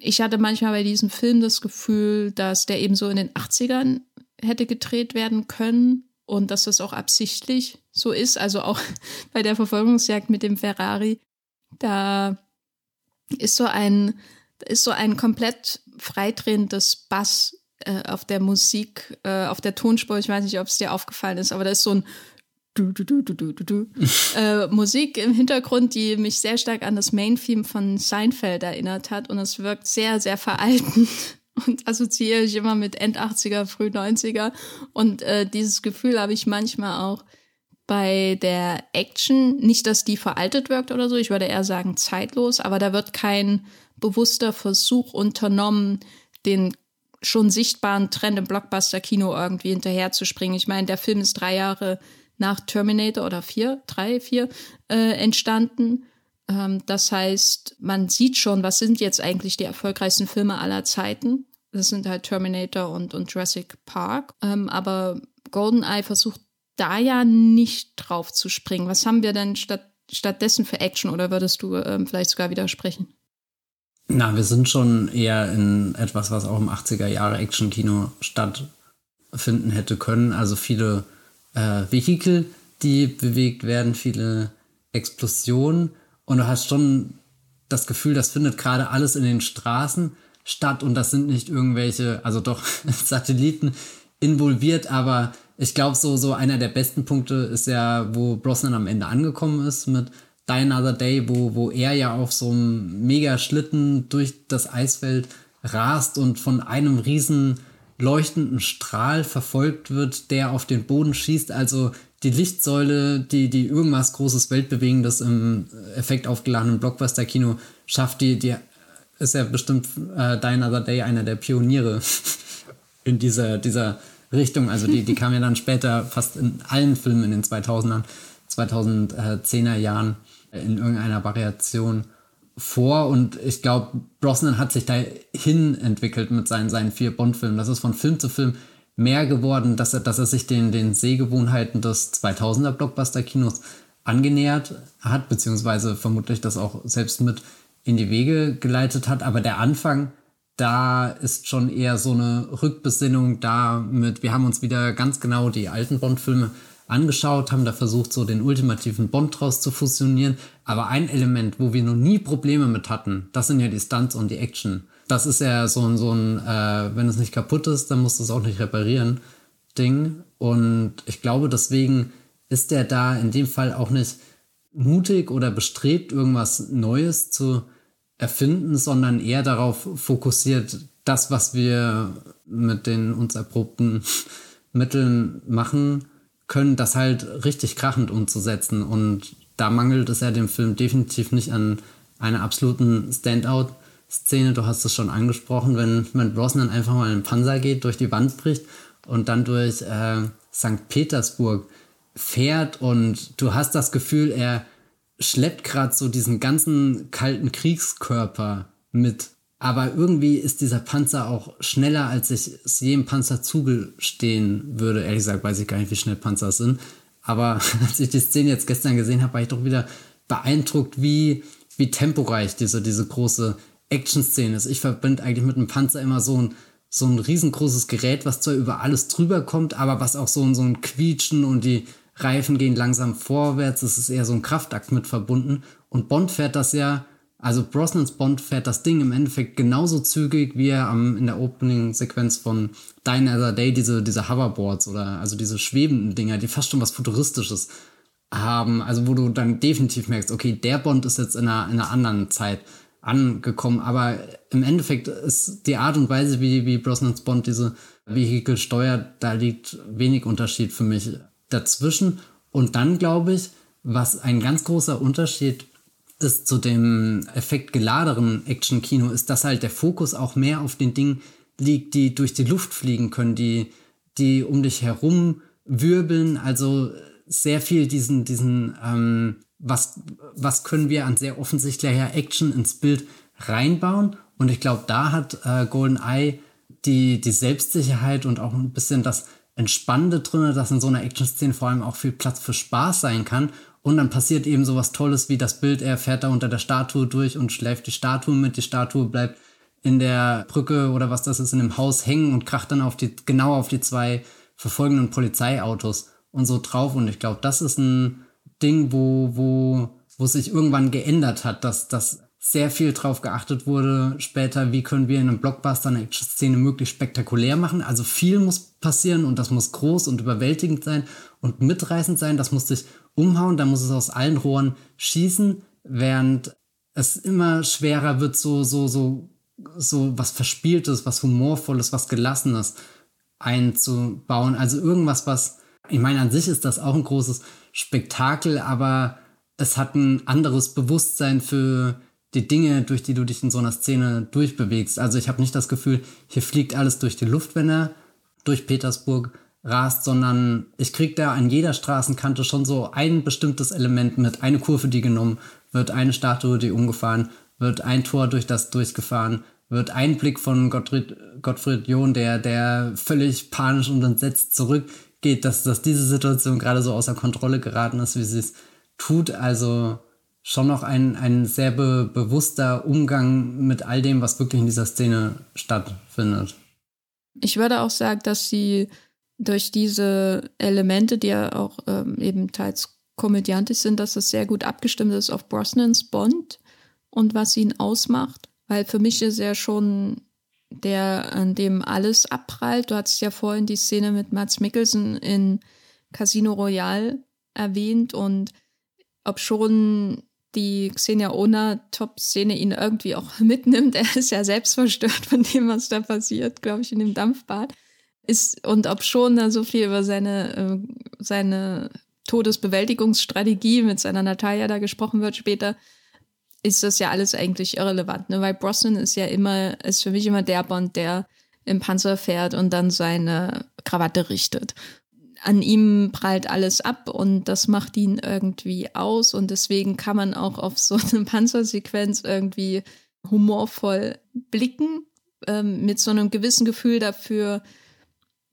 Speaker 2: Ich hatte manchmal bei diesem Film das Gefühl, dass der eben so in den 80ern hätte gedreht werden können und dass das auch absichtlich so ist. Also auch bei der Verfolgungsjagd mit dem Ferrari, da ist so ein, ist so ein komplett freidrehendes Bass äh, auf der Musik, äh, auf der Tonspur. Ich weiß nicht, ob es dir aufgefallen ist, aber da ist so ein du, du, du, du, du, du, du. äh, Musik im Hintergrund, die mich sehr stark an das Main-Theme von Seinfeld erinnert hat und es wirkt sehr, sehr veraltend und assoziiere ich immer mit End 80er, Früh 90er. Und äh, dieses Gefühl habe ich manchmal auch bei der Action. Nicht, dass die veraltet wirkt oder so, ich würde eher sagen zeitlos, aber da wird kein bewusster Versuch unternommen, den schon sichtbaren Trend im Blockbuster-Kino irgendwie hinterherzuspringen. Ich meine, der Film ist drei Jahre nach Terminator oder vier, drei, vier äh, entstanden Ähm, das heißt, man sieht schon, was sind jetzt eigentlich die erfolgreichsten Filme aller Zeiten. Das sind halt Terminator und, und Jurassic Park. Ähm, aber GoldenEye versucht da ja nicht drauf zu springen. Was haben wir denn statt, stattdessen für Action oder würdest du ähm, vielleicht sogar widersprechen?
Speaker 1: Na, wir sind schon eher in etwas, was auch im 80er Jahre Action-Kino stattfinden hätte können. Also viele äh, Vehikel, die bewegt werden, viele Explosionen. Und du hast schon das Gefühl, das findet gerade alles in den Straßen statt und das sind nicht irgendwelche, also doch Satelliten involviert, aber ich glaube, so, so einer der besten Punkte ist ja, wo Brosnan am Ende angekommen ist mit Die Another Day, wo, wo er ja auf so einem Mega-Schlitten durch das Eisfeld rast und von einem riesen leuchtenden Strahl verfolgt wird, der auf den Boden schießt. Also die Lichtsäule, die, die irgendwas Großes, Weltbewegendes im Effekt aufgeladenen Blockbuster-Kino schafft, die, die ist ja bestimmt äh, Die Another Day einer der Pioniere in dieser, dieser Richtung. Also die, die kam ja dann später fast in allen Filmen in den 2000ern, 2010er Jahren in irgendeiner Variation vor und ich glaube, Brosnan hat sich dahin entwickelt mit seinen, seinen vier Bond-Filmen. Das ist von Film zu Film mehr geworden, dass er, dass er sich den, den Sehgewohnheiten des 2000er Blockbuster-Kinos angenähert hat, beziehungsweise vermutlich das auch selbst mit in die Wege geleitet hat. Aber der Anfang da ist schon eher so eine Rückbesinnung da mit, wir haben uns wieder ganz genau die alten Bond-Filme angeschaut, haben da versucht, so den ultimativen Bond draus zu fusionieren. Aber ein Element, wo wir noch nie Probleme mit hatten, das sind ja die Stunts und die Action. Das ist ja so ein, so ein äh, wenn es nicht kaputt ist, dann musst du es auch nicht reparieren, Ding. Und ich glaube, deswegen ist der da in dem Fall auch nicht mutig oder bestrebt, irgendwas Neues zu erfinden, sondern eher darauf fokussiert, das, was wir mit den uns erprobten Mitteln machen können, das halt richtig krachend umzusetzen. Und da mangelt es ja dem Film definitiv nicht an einer absoluten Standout-Szene. Du hast es schon angesprochen, wenn, wenn Brosnan einfach mal in den Panzer geht, durch die Wand bricht und dann durch äh, St. Petersburg fährt und du hast das Gefühl, er schleppt gerade so diesen ganzen kalten Kriegskörper mit. Aber irgendwie ist dieser Panzer auch schneller, als ich es jedem Panzer zugestehen würde. Ehrlich gesagt weiß ich gar nicht, wie schnell Panzer sind. Aber als ich die Szene jetzt gestern gesehen habe, war ich doch wieder beeindruckt, wie, wie temporeich diese, diese große Action-Szene ist. Ich verbinde eigentlich mit einem Panzer immer so ein, so ein riesengroßes Gerät, was zwar über alles drüber kommt, aber was auch so, so ein Quietschen und die Reifen gehen langsam vorwärts, es ist eher so ein Kraftakt mit verbunden. Und Bond fährt das ja, also Brosnans Bond fährt das Ding im Endeffekt genauso zügig, wie er am, in der Opening-Sequenz von Die Another Day diese, diese Hoverboards oder also diese schwebenden Dinger, die fast schon was Futuristisches haben, also wo du dann definitiv merkst, okay, der Bond ist jetzt in einer, in einer anderen Zeit angekommen, aber im Endeffekt ist die Art und Weise, wie, wie Brosnans Bond diese Vehikel steuert, da liegt wenig Unterschied für mich dazwischen. Und dann glaube ich, was ein ganz großer Unterschied ist zu dem effektgeladeren Action-Kino, ist, dass halt der Fokus auch mehr auf den Dingen liegt, die durch die Luft fliegen können, die, die um dich herum wirbeln. Also sehr viel diesen, diesen, ähm, was, was können wir an sehr offensichtlicher Action ins Bild reinbauen. Und ich glaube, da hat äh, GoldenEye die, die Selbstsicherheit und auch ein bisschen das Entspannende drin, dass in so einer Action-Szene vor allem auch viel Platz für Spaß sein kann. Und dann passiert eben sowas Tolles wie das Bild, er fährt da unter der Statue durch und schläft die Statue mit. Die Statue bleibt in der Brücke oder was das ist, in dem Haus hängen und kracht dann auf die, genau auf die zwei verfolgenden Polizeiautos und so drauf. Und ich glaube, das ist ein Ding, wo, wo, wo sich irgendwann geändert hat, dass, dass sehr viel drauf geachtet wurde später, wie können wir in einem Blockbuster eine Action-Szene möglichst spektakulär machen. Also viel muss passieren und das muss groß und überwältigend sein und mitreißend sein. Das muss dich umhauen, da muss es aus allen Rohren schießen, während es immer schwerer wird, so, so, so, so was Verspieltes, was Humorvolles, was Gelassenes einzubauen. Also irgendwas, was, ich meine, an sich ist das auch ein großes Spektakel, aber es hat ein anderes Bewusstsein für die Dinge, durch die du dich in so einer Szene durchbewegst. Also ich habe nicht das Gefühl, hier fliegt alles durch die Luft, wenn er durch Petersburg rast, sondern ich krieg da an jeder Straßenkante schon so ein bestimmtes Element mit, eine Kurve, die genommen wird eine Statue die umgefahren, wird ein Tor durch das durchgefahren, wird ein Blick von Gottfried, Gottfried John, der, der völlig panisch und entsetzt zurückgeht, dass, dass diese Situation gerade so außer Kontrolle geraten ist, wie sie es tut. Also schon noch ein, ein sehr be bewusster Umgang mit all dem, was wirklich in dieser Szene stattfindet.
Speaker 2: Ich würde auch sagen, dass sie durch diese Elemente, die ja auch ähm, eben teils komödiantisch sind, dass es sehr gut abgestimmt ist auf Brosnans Bond und was ihn ausmacht. Weil für mich ist er schon der, an dem alles abprallt. Du hattest ja vorhin die Szene mit Mats Mikkelsen in Casino Royale erwähnt und ob schon die Xenia Ona Top-Szene ihn irgendwie auch mitnimmt. Er ist ja selbst verstört von dem, was da passiert, glaube ich, in dem Dampfbad. Ist, und ob schon da so viel über seine, äh, seine Todesbewältigungsstrategie mit seiner Natalia da gesprochen wird später, ist das ja alles eigentlich irrelevant, ne? Weil Brosnan ist ja immer, ist für mich immer der Bond, der im Panzer fährt und dann seine Krawatte richtet. An ihm prallt alles ab und das macht ihn irgendwie aus und deswegen kann man auch auf so eine Panzersequenz irgendwie humorvoll blicken, ähm, mit so einem gewissen Gefühl dafür,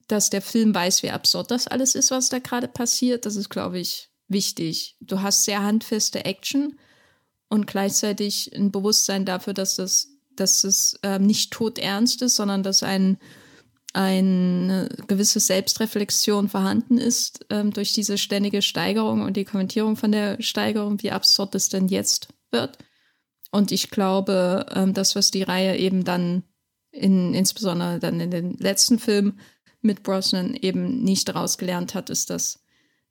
Speaker 2: dass der Film weiß, wie absurd das alles ist, was da gerade passiert. Das ist, glaube ich, wichtig. Du hast sehr handfeste Action und gleichzeitig ein Bewusstsein dafür, dass das, dass es äh, nicht todernst ist, sondern dass ein eine gewisse Selbstreflexion vorhanden ist ähm, durch diese ständige Steigerung und die Kommentierung von der Steigerung, wie absurd es denn jetzt wird. Und ich glaube, ähm, das, was die Reihe eben dann in, insbesondere dann in den letzten Filmen mit Brosnan eben nicht daraus gelernt hat, ist, dass,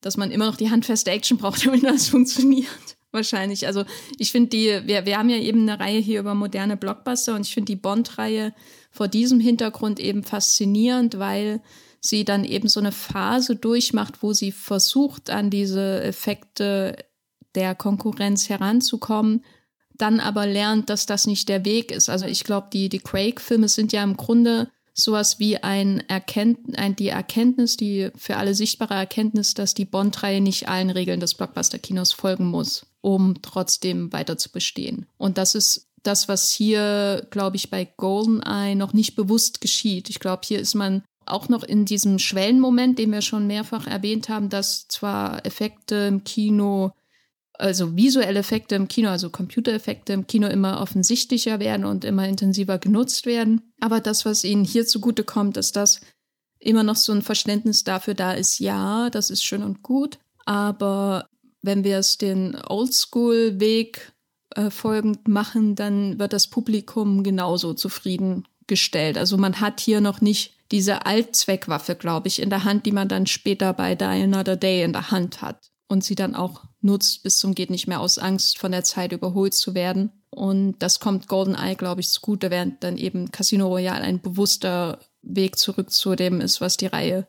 Speaker 2: dass man immer noch die handfeste Action braucht, damit das funktioniert wahrscheinlich. Also ich finde die, wir, wir haben ja eben eine Reihe hier über moderne Blockbuster und ich finde die Bond-Reihe vor diesem Hintergrund eben faszinierend, weil sie dann eben so eine Phase durchmacht, wo sie versucht, an diese Effekte der Konkurrenz heranzukommen, dann aber lernt, dass das nicht der Weg ist. Also ich glaube, die, die Craig-Filme sind ja im Grunde sowas wie ein Erkennt ein, die Erkenntnis, die für alle sichtbare Erkenntnis, dass die Bond-Reihe nicht allen Regeln des Blockbuster-Kinos folgen muss, um trotzdem weiter zu bestehen. Und das ist das, was hier, glaube ich, bei GoldenEye noch nicht bewusst geschieht. Ich glaube, hier ist man auch noch in diesem Schwellenmoment, den wir schon mehrfach erwähnt haben, dass zwar Effekte im Kino also visuelle Effekte im Kino, also Computereffekte im Kino immer offensichtlicher werden und immer intensiver genutzt werden. Aber das, was ihnen hier zugute kommt, ist, dass immer noch so ein Verständnis dafür da ist, ja, das ist schön und gut, aber wenn wir es den Oldschool-Weg äh, folgend machen, dann wird das Publikum genauso zufriedengestellt. Also man hat hier noch nicht diese Altzweckwaffe, glaube ich, in der Hand, die man dann später bei Die Another Day in der Hand hat und sie dann auch nutzt bis zum geht nicht mehr aus Angst von der Zeit überholt zu werden. Und das kommt GoldenEye, glaube ich, zugute, während dann eben Casino Royale ein bewusster Weg zurück zu dem ist, was die Reihe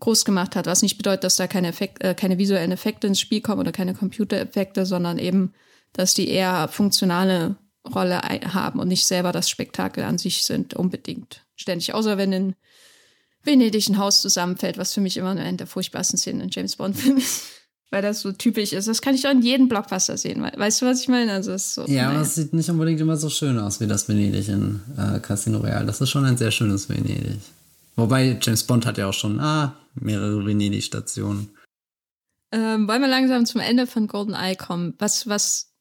Speaker 2: groß gemacht hat. Was nicht bedeutet, dass da keine, Effekt, äh, keine visuellen Effekte ins Spiel kommen oder keine Computereffekte, sondern eben, dass die eher funktionale Rolle haben und nicht selber das Spektakel an sich sind, unbedingt ständig. Außer wenn in Venedig ein Haus zusammenfällt, was für mich immer eine der furchtbarsten Szenen in James Bond-Filmen ist weil das so typisch ist. Das kann ich doch in jedem Blockbuster sehen. Weißt du, was ich meine? Also ist so,
Speaker 1: ja, aber es sieht nicht unbedingt immer so schön aus wie das Venedig in äh, Casino Royale. Das ist schon ein sehr schönes Venedig. Wobei James Bond hat ja auch schon ah, mehrere Venedig-Stationen.
Speaker 2: Ähm, wollen wir langsam zum Ende von GoldenEye kommen? Was, was,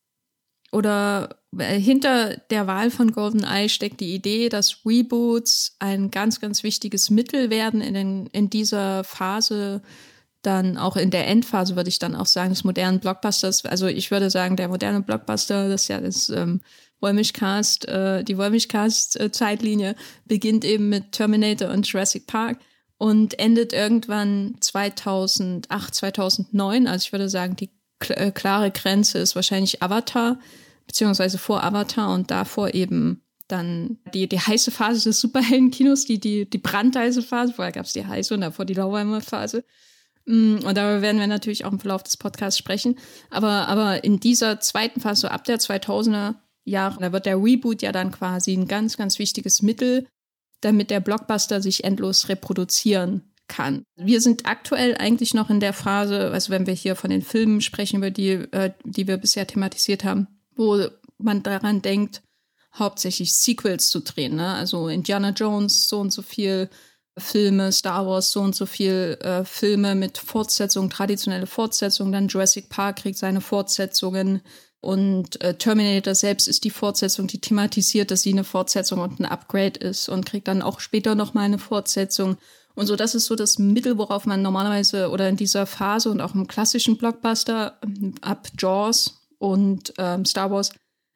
Speaker 2: oder äh, hinter der Wahl von GoldenEye steckt die Idee, dass Reboots ein ganz, ganz wichtiges Mittel werden in, den, in dieser Phase dann auch in der Endphase würde ich dann auch sagen, des modernen Blockbusters, also ich würde sagen, der moderne Blockbuster, das ist ja das ähm, Wollmilchcast, äh, die Wollmilchcast-Zeitlinie beginnt eben mit Terminator und Jurassic Park und endet irgendwann 2008, 2009. Also ich würde sagen, die äh, klare Grenze ist wahrscheinlich Avatar, beziehungsweise vor Avatar und davor eben dann die, die heiße Phase des Superheldenkinos, die, die, die brandheiße Phase. Vorher gab es die heiße und davor die lauwarme Phase. Mm, und darüber werden wir natürlich auch im Verlauf des Podcasts sprechen. Aber, aber in dieser zweiten Phase, so ab der 2000er Jahre, da wird der Reboot ja dann quasi ein ganz, ganz wichtiges Mittel, damit der Blockbuster sich endlos reproduzieren kann. Wir sind aktuell eigentlich noch in der Phase, also wenn wir hier von den Filmen sprechen, über die, äh, die wir bisher thematisiert haben, wo man daran denkt, hauptsächlich Sequels zu drehen. Ne? Also Indiana Jones so und so viel Filme, Star Wars so und so viel äh, Filme mit Fortsetzungen, traditionelle Fortsetzungen, dann Jurassic Park kriegt seine Fortsetzungen und äh, Terminator selbst ist die Fortsetzung, die thematisiert, dass sie eine Fortsetzung und ein Upgrade ist und kriegt dann auch später nochmal eine Fortsetzung. Und so, das ist so das Mittel, worauf man normalerweise oder in dieser Phase und auch im klassischen Blockbuster ab Jaws und ähm, Star Wars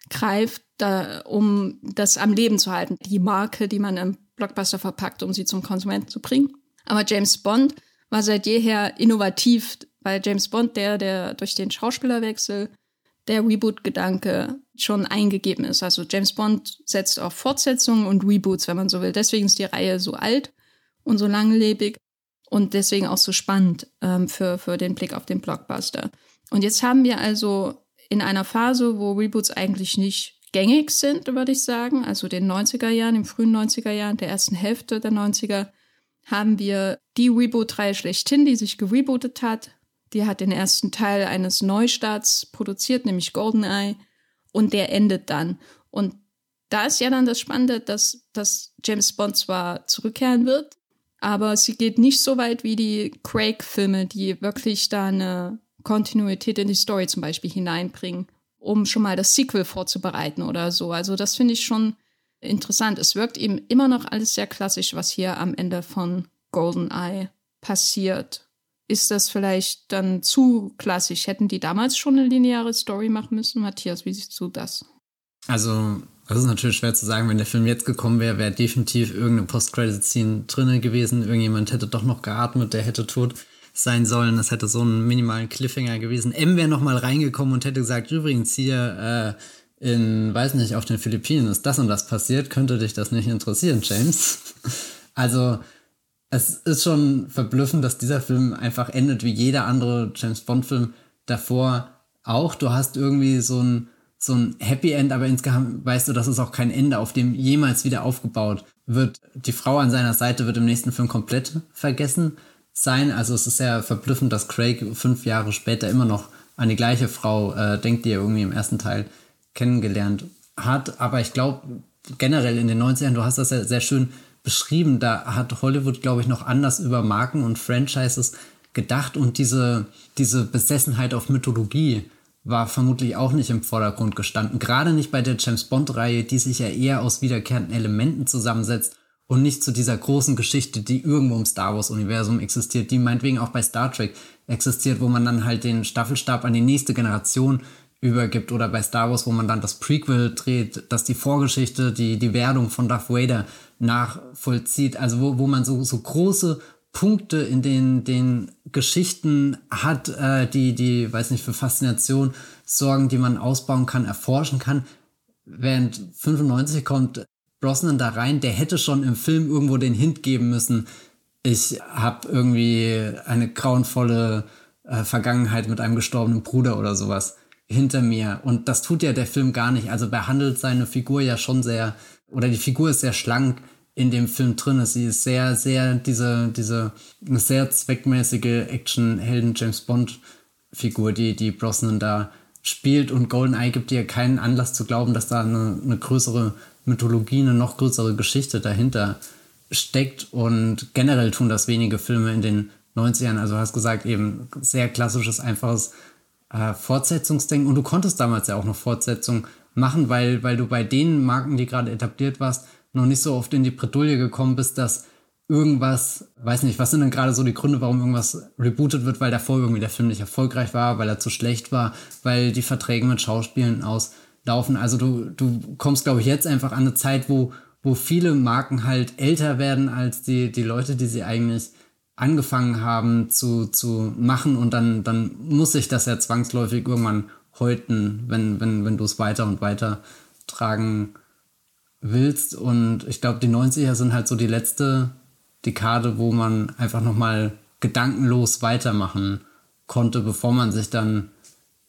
Speaker 2: greift, da, um das am Leben zu halten. Die Marke, die man im Blockbuster verpackt, um sie zum Konsumenten zu bringen. Aber James Bond war seit jeher innovativ, weil James Bond, der, der durch den Schauspielerwechsel der Reboot-Gedanke schon eingegeben ist. Also James Bond setzt auf Fortsetzungen und Reboots, wenn man so will. Deswegen ist die Reihe so alt und so langlebig und deswegen auch so spannend ähm, für, für den Blick auf den Blockbuster. Und jetzt haben wir also in einer Phase, wo Reboots eigentlich nicht gängig sind, würde ich sagen, also den 90er Jahren, den frühen 90er Jahren, der ersten Hälfte der 90er, haben wir die Reboot-Reihe schlechthin, die sich gerebootet hat. Die hat den ersten Teil eines Neustarts produziert, nämlich GoldenEye, und der endet dann. Und da ist ja dann das Spannende, dass, dass James Bond zwar zurückkehren wird, aber sie geht nicht so weit wie die Craig-Filme, die wirklich da eine Kontinuität in die Story zum Beispiel hineinbringen um schon mal das Sequel vorzubereiten oder so. Also das finde ich schon interessant. Es wirkt eben immer noch alles sehr klassisch, was hier am Ende von GoldenEye passiert. Ist das vielleicht dann zu klassisch? Hätten die damals schon eine lineare Story machen müssen? Matthias, wie siehst du das?
Speaker 1: Also, das ist natürlich schwer zu sagen. Wenn der Film jetzt gekommen wäre, wäre definitiv irgendeine Post-Credit-Scene drinne gewesen. Irgendjemand hätte doch noch geatmet, der hätte tot sein sollen. Das hätte so einen minimalen Cliffhanger gewesen. M wäre noch mal reingekommen und hätte gesagt, übrigens hier äh, in, weiß nicht, auf den Philippinen ist das und das passiert. Könnte dich das nicht interessieren, James? Also es ist schon verblüffend, dass dieser Film einfach endet wie jeder andere James Bond-Film davor auch. Du hast irgendwie so ein, so ein Happy End, aber insgesamt weißt du, das ist auch kein Ende, auf dem jemals wieder aufgebaut wird. Die Frau an seiner Seite wird im nächsten Film komplett vergessen sein. Also es ist sehr verblüffend, dass Craig fünf Jahre später immer noch an die gleiche Frau äh, denkt, die er irgendwie im ersten Teil kennengelernt hat. Aber ich glaube, generell in den 90ern, du hast das ja sehr schön beschrieben, da hat Hollywood, glaube ich, noch anders über Marken und Franchises gedacht und diese, diese Besessenheit auf Mythologie war vermutlich auch nicht im Vordergrund gestanden. Gerade nicht bei der James Bond-Reihe, die sich ja eher aus wiederkehrenden Elementen zusammensetzt und nicht zu dieser großen Geschichte, die irgendwo im Star Wars-Universum existiert, die meinetwegen auch bei Star Trek existiert, wo man dann halt den Staffelstab an die nächste Generation übergibt oder bei Star Wars, wo man dann das Prequel dreht, dass die Vorgeschichte, die, die Werdung von Darth Vader nachvollzieht, also wo, wo man so, so große Punkte in den, den Geschichten hat, äh, die, die, weiß nicht, für Faszination sorgen, die man ausbauen kann, erforschen kann. Während 95 kommt Brosnan da rein, der hätte schon im Film irgendwo den Hint geben müssen, ich habe irgendwie eine grauenvolle äh, Vergangenheit mit einem gestorbenen Bruder oder sowas hinter mir. Und das tut ja der Film gar nicht. Also behandelt seine Figur ja schon sehr, oder die Figur ist sehr schlank in dem Film drin. Sie ist sehr, sehr, diese, diese, sehr zweckmäßige Action-Helden-James Bond-Figur, die, die Brosnan da spielt. Und GoldenEye gibt dir keinen Anlass zu glauben, dass da eine, eine größere Mythologie, eine noch größere Geschichte dahinter steckt. Und generell tun das wenige Filme in den 90ern. Also du hast gesagt, eben sehr klassisches, einfaches äh, Fortsetzungsdenken. Und du konntest damals ja auch noch Fortsetzungen machen, weil, weil du bei den Marken, die gerade etabliert warst, noch nicht so oft in die Bredouille gekommen bist, dass irgendwas, weiß nicht, was sind denn gerade so die Gründe, warum irgendwas rebootet wird, weil davor irgendwie der Film nicht erfolgreich war, weil er zu schlecht war, weil die Verträge mit Schauspielen aus laufen. Also du, du kommst, glaube ich, jetzt einfach an eine Zeit, wo, wo viele Marken halt älter werden als die, die Leute, die sie eigentlich angefangen haben zu, zu machen und dann, dann muss sich das ja zwangsläufig irgendwann häuten, wenn, wenn, wenn du es weiter und weiter tragen willst. Und ich glaube, die 90er sind halt so die letzte Dekade, wo man einfach nochmal gedankenlos weitermachen konnte, bevor man sich dann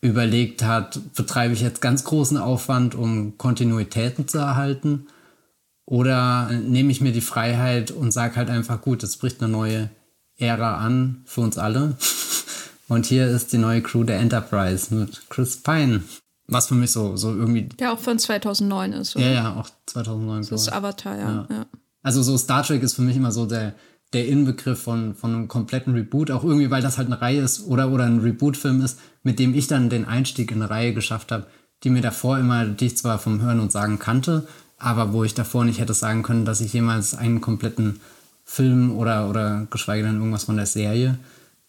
Speaker 1: überlegt hat, betreibe ich jetzt ganz großen Aufwand, um Kontinuitäten zu erhalten? Oder nehme ich mir die Freiheit und sage halt einfach, gut, es bricht eine neue Ära an für uns alle. Und hier ist die neue Crew der Enterprise mit Chris Pine. Was für mich so, so irgendwie.
Speaker 2: Der auch von 2009 ist,
Speaker 1: oder? Ja, ja, auch 2009.
Speaker 2: Das ist Avatar, ja. ja. ja.
Speaker 1: Also so Star Trek ist für mich immer so der, der Inbegriff von, von einem kompletten Reboot, auch irgendwie, weil das halt eine Reihe ist oder, oder ein Reboot-Film ist, mit dem ich dann den Einstieg in eine Reihe geschafft habe, die mir davor immer, die ich zwar vom Hören und Sagen kannte, aber wo ich davor nicht hätte sagen können, dass ich jemals einen kompletten Film oder, oder geschweige denn irgendwas von der Serie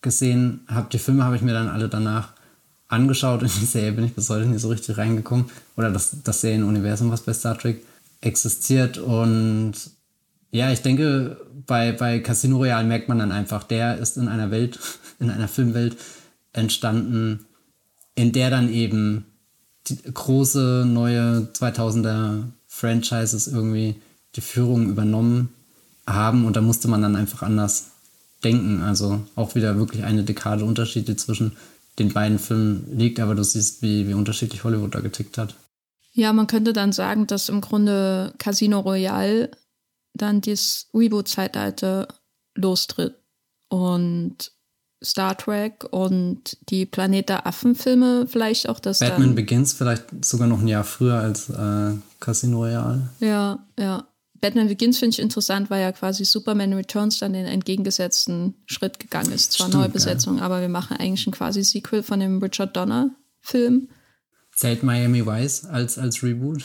Speaker 1: gesehen habe. Die Filme habe ich mir dann alle danach angeschaut. In die Serie bin ich bis heute nicht so richtig reingekommen. Oder das, das Serienuniversum, was bei Star Trek existiert. Und ja, ich denke, bei, bei Casino Royale merkt man dann einfach, der ist in einer Welt, in einer Filmwelt entstanden, in der dann eben die große neue 2000er Franchises irgendwie die Führung übernommen haben und da musste man dann einfach anders denken. Also auch wieder wirklich eine Dekade Unterschied, die zwischen den beiden Filmen liegt, aber du siehst, wie, wie unterschiedlich Hollywood da getickt hat.
Speaker 2: Ja, man könnte dann sagen, dass im Grunde Casino Royale dann das Reboot-Zeitalter lostritt und Star Trek und die Planet der Affen-Filme vielleicht auch das.
Speaker 1: Batman Begins vielleicht sogar noch ein Jahr früher als äh, Casino Royale.
Speaker 2: Ja, ja. Batman Begins finde ich interessant, weil ja quasi Superman Returns dann den entgegengesetzten Schritt gegangen ist. Zwar Stimmt, Neubesetzung, ja. aber wir machen eigentlich ein quasi Sequel von dem Richard Donner-Film.
Speaker 1: Zählt Miami Vice als, als Reboot?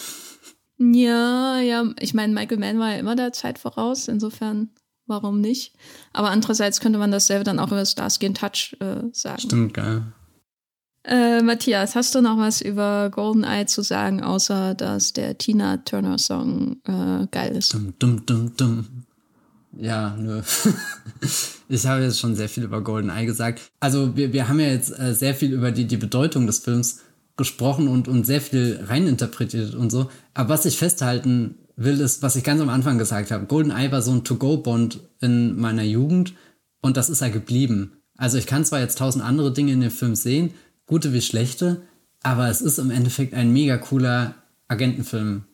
Speaker 2: Ja, ja, ich meine, Michael Mann war ja immer der Zeit voraus, insofern warum nicht? Aber andererseits könnte man dasselbe dann auch über Starsky Touch äh, sagen.
Speaker 1: Stimmt, geil.
Speaker 2: Äh, Matthias, hast du noch was über GoldenEye zu sagen, außer dass der Tina Turner Song äh, geil ist?
Speaker 1: Dum, dum, dum, dum. Ja, nö. ich habe jetzt schon sehr viel über GoldenEye gesagt. Also wir, wir haben ja jetzt äh, sehr viel über die, die Bedeutung des Films gesprochen und, und sehr viel reininterpretiert und so. Aber was ich festhalten will, ist, was ich ganz am Anfang gesagt habe. GoldenEye war so ein To-Go-Bond in meiner Jugend und das ist er geblieben. Also ich kann zwar jetzt tausend andere Dinge in dem Film sehen, gute wie schlechte, aber es ist im Endeffekt ein mega cooler Agentenfilm.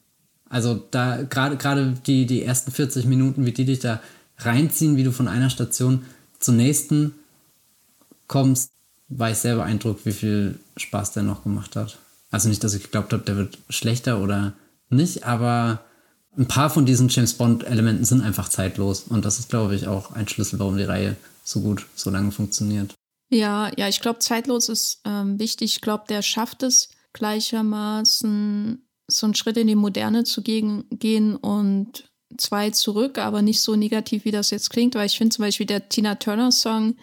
Speaker 1: Also da gerade gerade die die ersten 40 Minuten, wie die dich da reinziehen, wie du von einer Station zur nächsten kommst, war ich sehr beeindruckt, wie viel Spaß der noch gemacht hat. Also nicht, dass ich geglaubt habe, der wird schlechter oder nicht, aber ein paar von diesen James Bond-Elementen sind einfach zeitlos. Und das ist, glaube ich, auch ein Schlüssel, warum die Reihe so gut, so lange funktioniert.
Speaker 2: Ja, ja, ich glaube, zeitlos ist ähm, wichtig. Ich glaube, der schafft es gleichermaßen, so einen Schritt in die Moderne zu gehen, gehen und zwei zurück, aber nicht so negativ, wie das jetzt klingt, weil ich finde zum Beispiel der Tina Turner Song,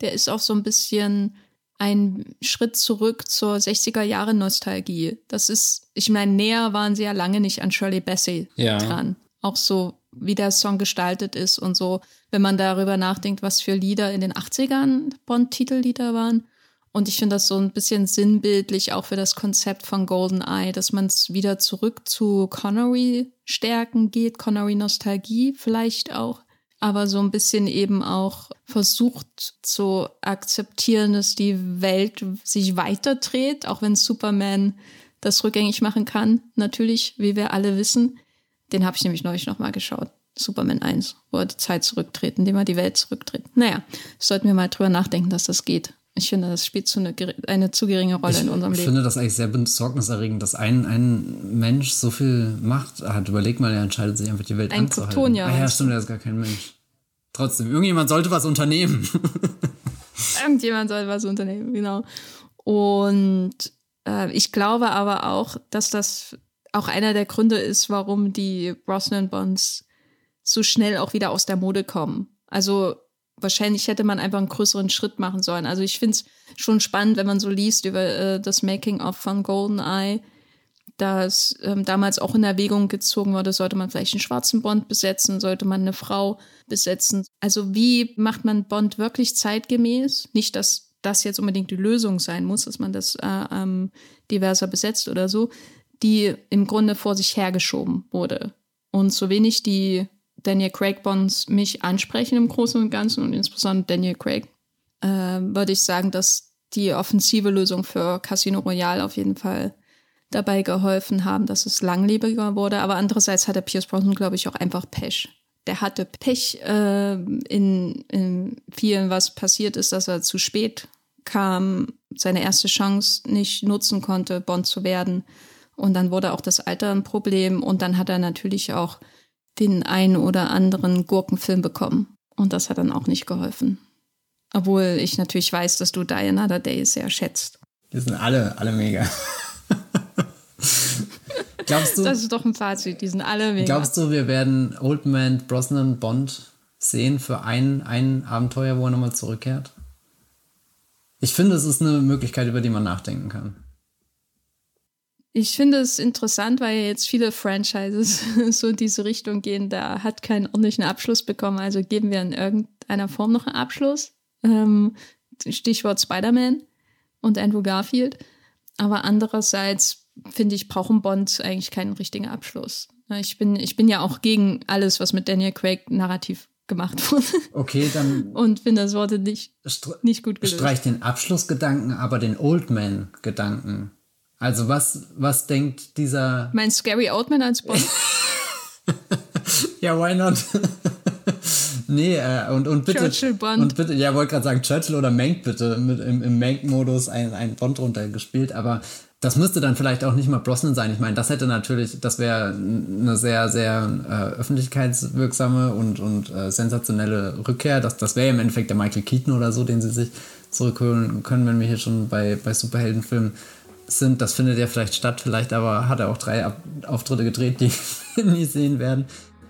Speaker 2: der ist auch so ein bisschen ein Schritt zurück zur 60er Jahre Nostalgie. Das ist, ich meine, näher waren sie ja lange nicht an Shirley Bassey ja. dran. Auch so wie der Song gestaltet ist und so, wenn man darüber nachdenkt, was für Lieder in den 80ern Bond-Titellieder waren. Und ich finde das so ein bisschen sinnbildlich auch für das Konzept von GoldenEye, dass man es wieder zurück zu Connery-Stärken geht, Connery-Nostalgie vielleicht auch, aber so ein bisschen eben auch versucht zu akzeptieren, dass die Welt sich weiterdreht, auch wenn Superman das rückgängig machen kann, natürlich, wie wir alle wissen. Den habe ich nämlich neulich nochmal geschaut. Superman 1, wo er die Zeit zurücktreten, indem er die Welt zurücktritt. Naja, sollten wir mal drüber nachdenken, dass das geht. Ich finde, das spielt zu eine, eine zu geringe Rolle ich, in unserem Leben.
Speaker 1: Ich finde das eigentlich sehr besorgniserregend, dass ein, ein Mensch so viel Macht hat. Überleg mal, er entscheidet sich einfach die Welt ein anzuhalten. Kryptonier. Ah ja, stimmt, er ist gar kein Mensch. Trotzdem, irgendjemand sollte was unternehmen.
Speaker 2: irgendjemand sollte was unternehmen, genau. Und äh, ich glaube aber auch, dass das auch einer der Gründe ist, warum die Brosnan-Bonds so schnell auch wieder aus der Mode kommen. Also wahrscheinlich hätte man einfach einen größeren Schritt machen sollen. Also ich finde es schon spannend, wenn man so liest über äh, das Making-of von GoldenEye, dass ähm, damals auch in Erwägung gezogen wurde, sollte man vielleicht einen schwarzen Bond besetzen, sollte man eine Frau besetzen. Also wie macht man Bond wirklich zeitgemäß? Nicht, dass das jetzt unbedingt die Lösung sein muss, dass man das äh, ähm, diverser besetzt oder so, die im Grunde vor sich hergeschoben wurde. Und so wenig die Daniel Craig Bonds mich ansprechen im Großen und Ganzen und insbesondere Daniel Craig, äh, würde ich sagen, dass die offensive Lösung für Casino Royale auf jeden Fall dabei geholfen haben, dass es langlebiger wurde. Aber andererseits hat der Pierce Brosnan, glaube ich, auch einfach Pech. der hatte Pech äh, in, in vielen, was passiert ist, dass er zu spät kam, seine erste Chance nicht nutzen konnte, Bond zu werden. Und dann wurde auch das Alter ein Problem. Und dann hat er natürlich auch den einen oder anderen Gurkenfilm bekommen. Und das hat dann auch nicht geholfen. Obwohl ich natürlich weiß, dass du Die Another Day sehr schätzt.
Speaker 1: Die sind alle, alle mega.
Speaker 2: glaubst du? Das ist doch ein Fazit, die sind alle mega.
Speaker 1: Glaubst du, wir werden Old Man Brosnan Bond sehen für ein, ein Abenteuer, wo er nochmal zurückkehrt? Ich finde, es ist eine Möglichkeit, über die man nachdenken kann.
Speaker 2: Ich finde es interessant, weil jetzt viele Franchises so in diese Richtung gehen. Da hat keinen ordentlichen Abschluss bekommen. Also geben wir in irgendeiner Form noch einen Abschluss. Ähm, Stichwort Spider-Man und Andrew Garfield. Aber andererseits finde ich, brauchen Bonds eigentlich keinen richtigen Abschluss. Ich bin, ich bin ja auch gegen alles, was mit Daniel Craig narrativ gemacht wurde.
Speaker 1: Okay, dann.
Speaker 2: Und finde, das wurde nicht, nicht gut
Speaker 1: gelöst. Streich den Abschlussgedanken, aber den Oldman-Gedanken. Also was, was denkt dieser...
Speaker 2: Mein Scary Oldman als Bond?
Speaker 1: ja, why not? nee, äh, und, und bitte...
Speaker 2: Churchill Bond.
Speaker 1: Und bitte, ja, wollte gerade sagen, Churchill oder Mank bitte, mit, im, im Mank-Modus ein, ein Bond runtergespielt, aber das müsste dann vielleicht auch nicht mal Brosnan sein. Ich meine, das hätte natürlich, das wäre eine sehr, sehr äh, öffentlichkeitswirksame und, und äh, sensationelle Rückkehr. Das, das wäre im Endeffekt der Michael Keaton oder so, den sie sich zurückholen können, wenn wir hier schon bei, bei Superheldenfilmen sind. Das findet ja vielleicht statt, vielleicht aber hat er auch drei Ab Auftritte gedreht, die wir nie sehen werden.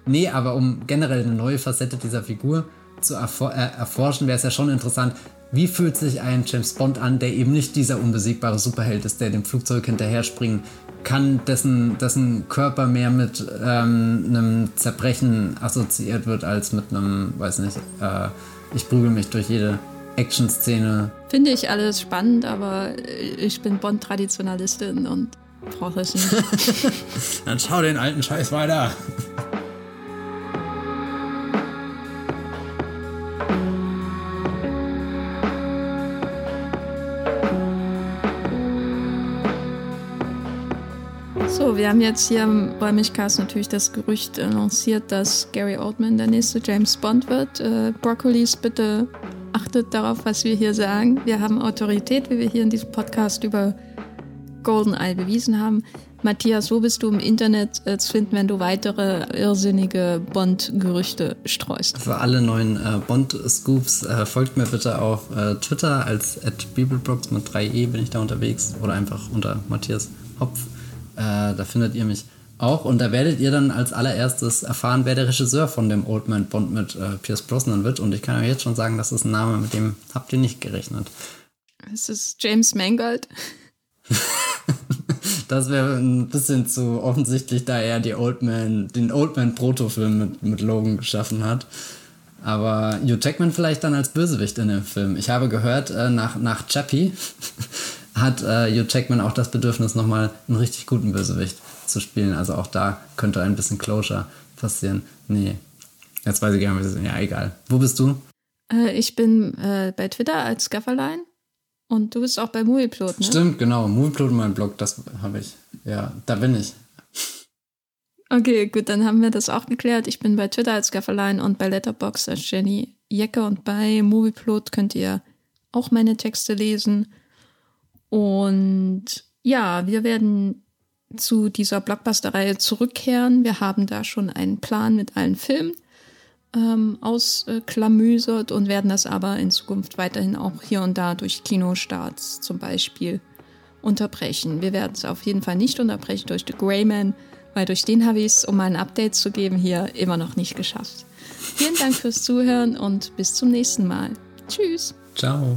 Speaker 1: Nee, aber um generell eine neue Facette dieser Figur zu erfor äh, erforschen, wäre es ja schon interessant, wie fühlt sich ein James Bond an, der eben nicht dieser unbesiegbare Superheld ist, der dem Flugzeug hinterher springen kann, dessen, dessen Körper mehr mit ähm, einem Zerbrechen assoziiert wird als mit einem, weiß nicht, äh, ich prügel mich durch jede Action-Szene.
Speaker 2: Finde ich alles spannend, aber ich bin Bond-Traditionalistin und brauche es nicht.
Speaker 1: Dann schau den alten Scheiß weiter.
Speaker 2: So, wir haben jetzt hier im Räumlichcast natürlich das Gerücht lanciert, dass Gary Oldman der nächste James Bond wird. Äh, Broccolis, bitte achtet darauf, was wir hier sagen. Wir haben Autorität, wie wir hier in diesem Podcast über GoldenEye bewiesen haben. Matthias, wo bist du im Internet äh, zu finden, wenn du weitere irrsinnige Bond-Gerüchte streust?
Speaker 1: Für alle neuen äh, Bond-Scoops äh, folgt mir bitte auf äh, Twitter als @bibelbrox mit 3e bin ich da unterwegs oder einfach unter Matthias Hopf. Äh, da findet ihr mich auch. Und da werdet ihr dann als allererstes erfahren, wer der Regisseur von dem Old Man Bond mit äh, Pierce Brosnan wird. Und ich kann euch jetzt schon sagen, das ist ein Name, mit dem habt ihr nicht gerechnet.
Speaker 2: Es ist James Mangold.
Speaker 1: das wäre ein bisschen zu offensichtlich, da er die Old Man, den Old Man Protofilm mit, mit Logan geschaffen hat. Aber Hugh Jackman vielleicht dann als Bösewicht in dem Film. Ich habe gehört, äh, nach, nach Chappie hat äh, Hugh Jackman auch das Bedürfnis, nochmal einen richtig guten Bösewicht zu spielen. Also auch da könnte ein bisschen Closure passieren. Nee, jetzt weiß ich gar nicht, ja, egal. Wo bist du?
Speaker 2: Äh, ich bin äh, bei Twitter als Gafferlein und du bist auch bei Movieplot, ne?
Speaker 1: Stimmt, genau. Movieplot, mein Blog, das habe ich. Ja, da bin ich.
Speaker 2: Okay, gut, dann haben wir das auch geklärt. Ich bin bei Twitter als Gafferlein und bei Letterboxd als Jenny Jecke und bei Movieplot könnt ihr auch meine Texte lesen. Und ja, wir werden zu dieser Blockbuster-Reihe zurückkehren. Wir haben da schon einen Plan mit allen Filmen ähm, ausklamüsert und werden das aber in Zukunft weiterhin auch hier und da durch Kinostarts zum Beispiel unterbrechen. Wir werden es auf jeden Fall nicht unterbrechen durch The Greyman, weil durch den habe ich es, um mal ein Update zu geben, hier immer noch nicht geschafft. Vielen Dank fürs Zuhören und bis zum nächsten Mal. Tschüss.
Speaker 1: Ciao.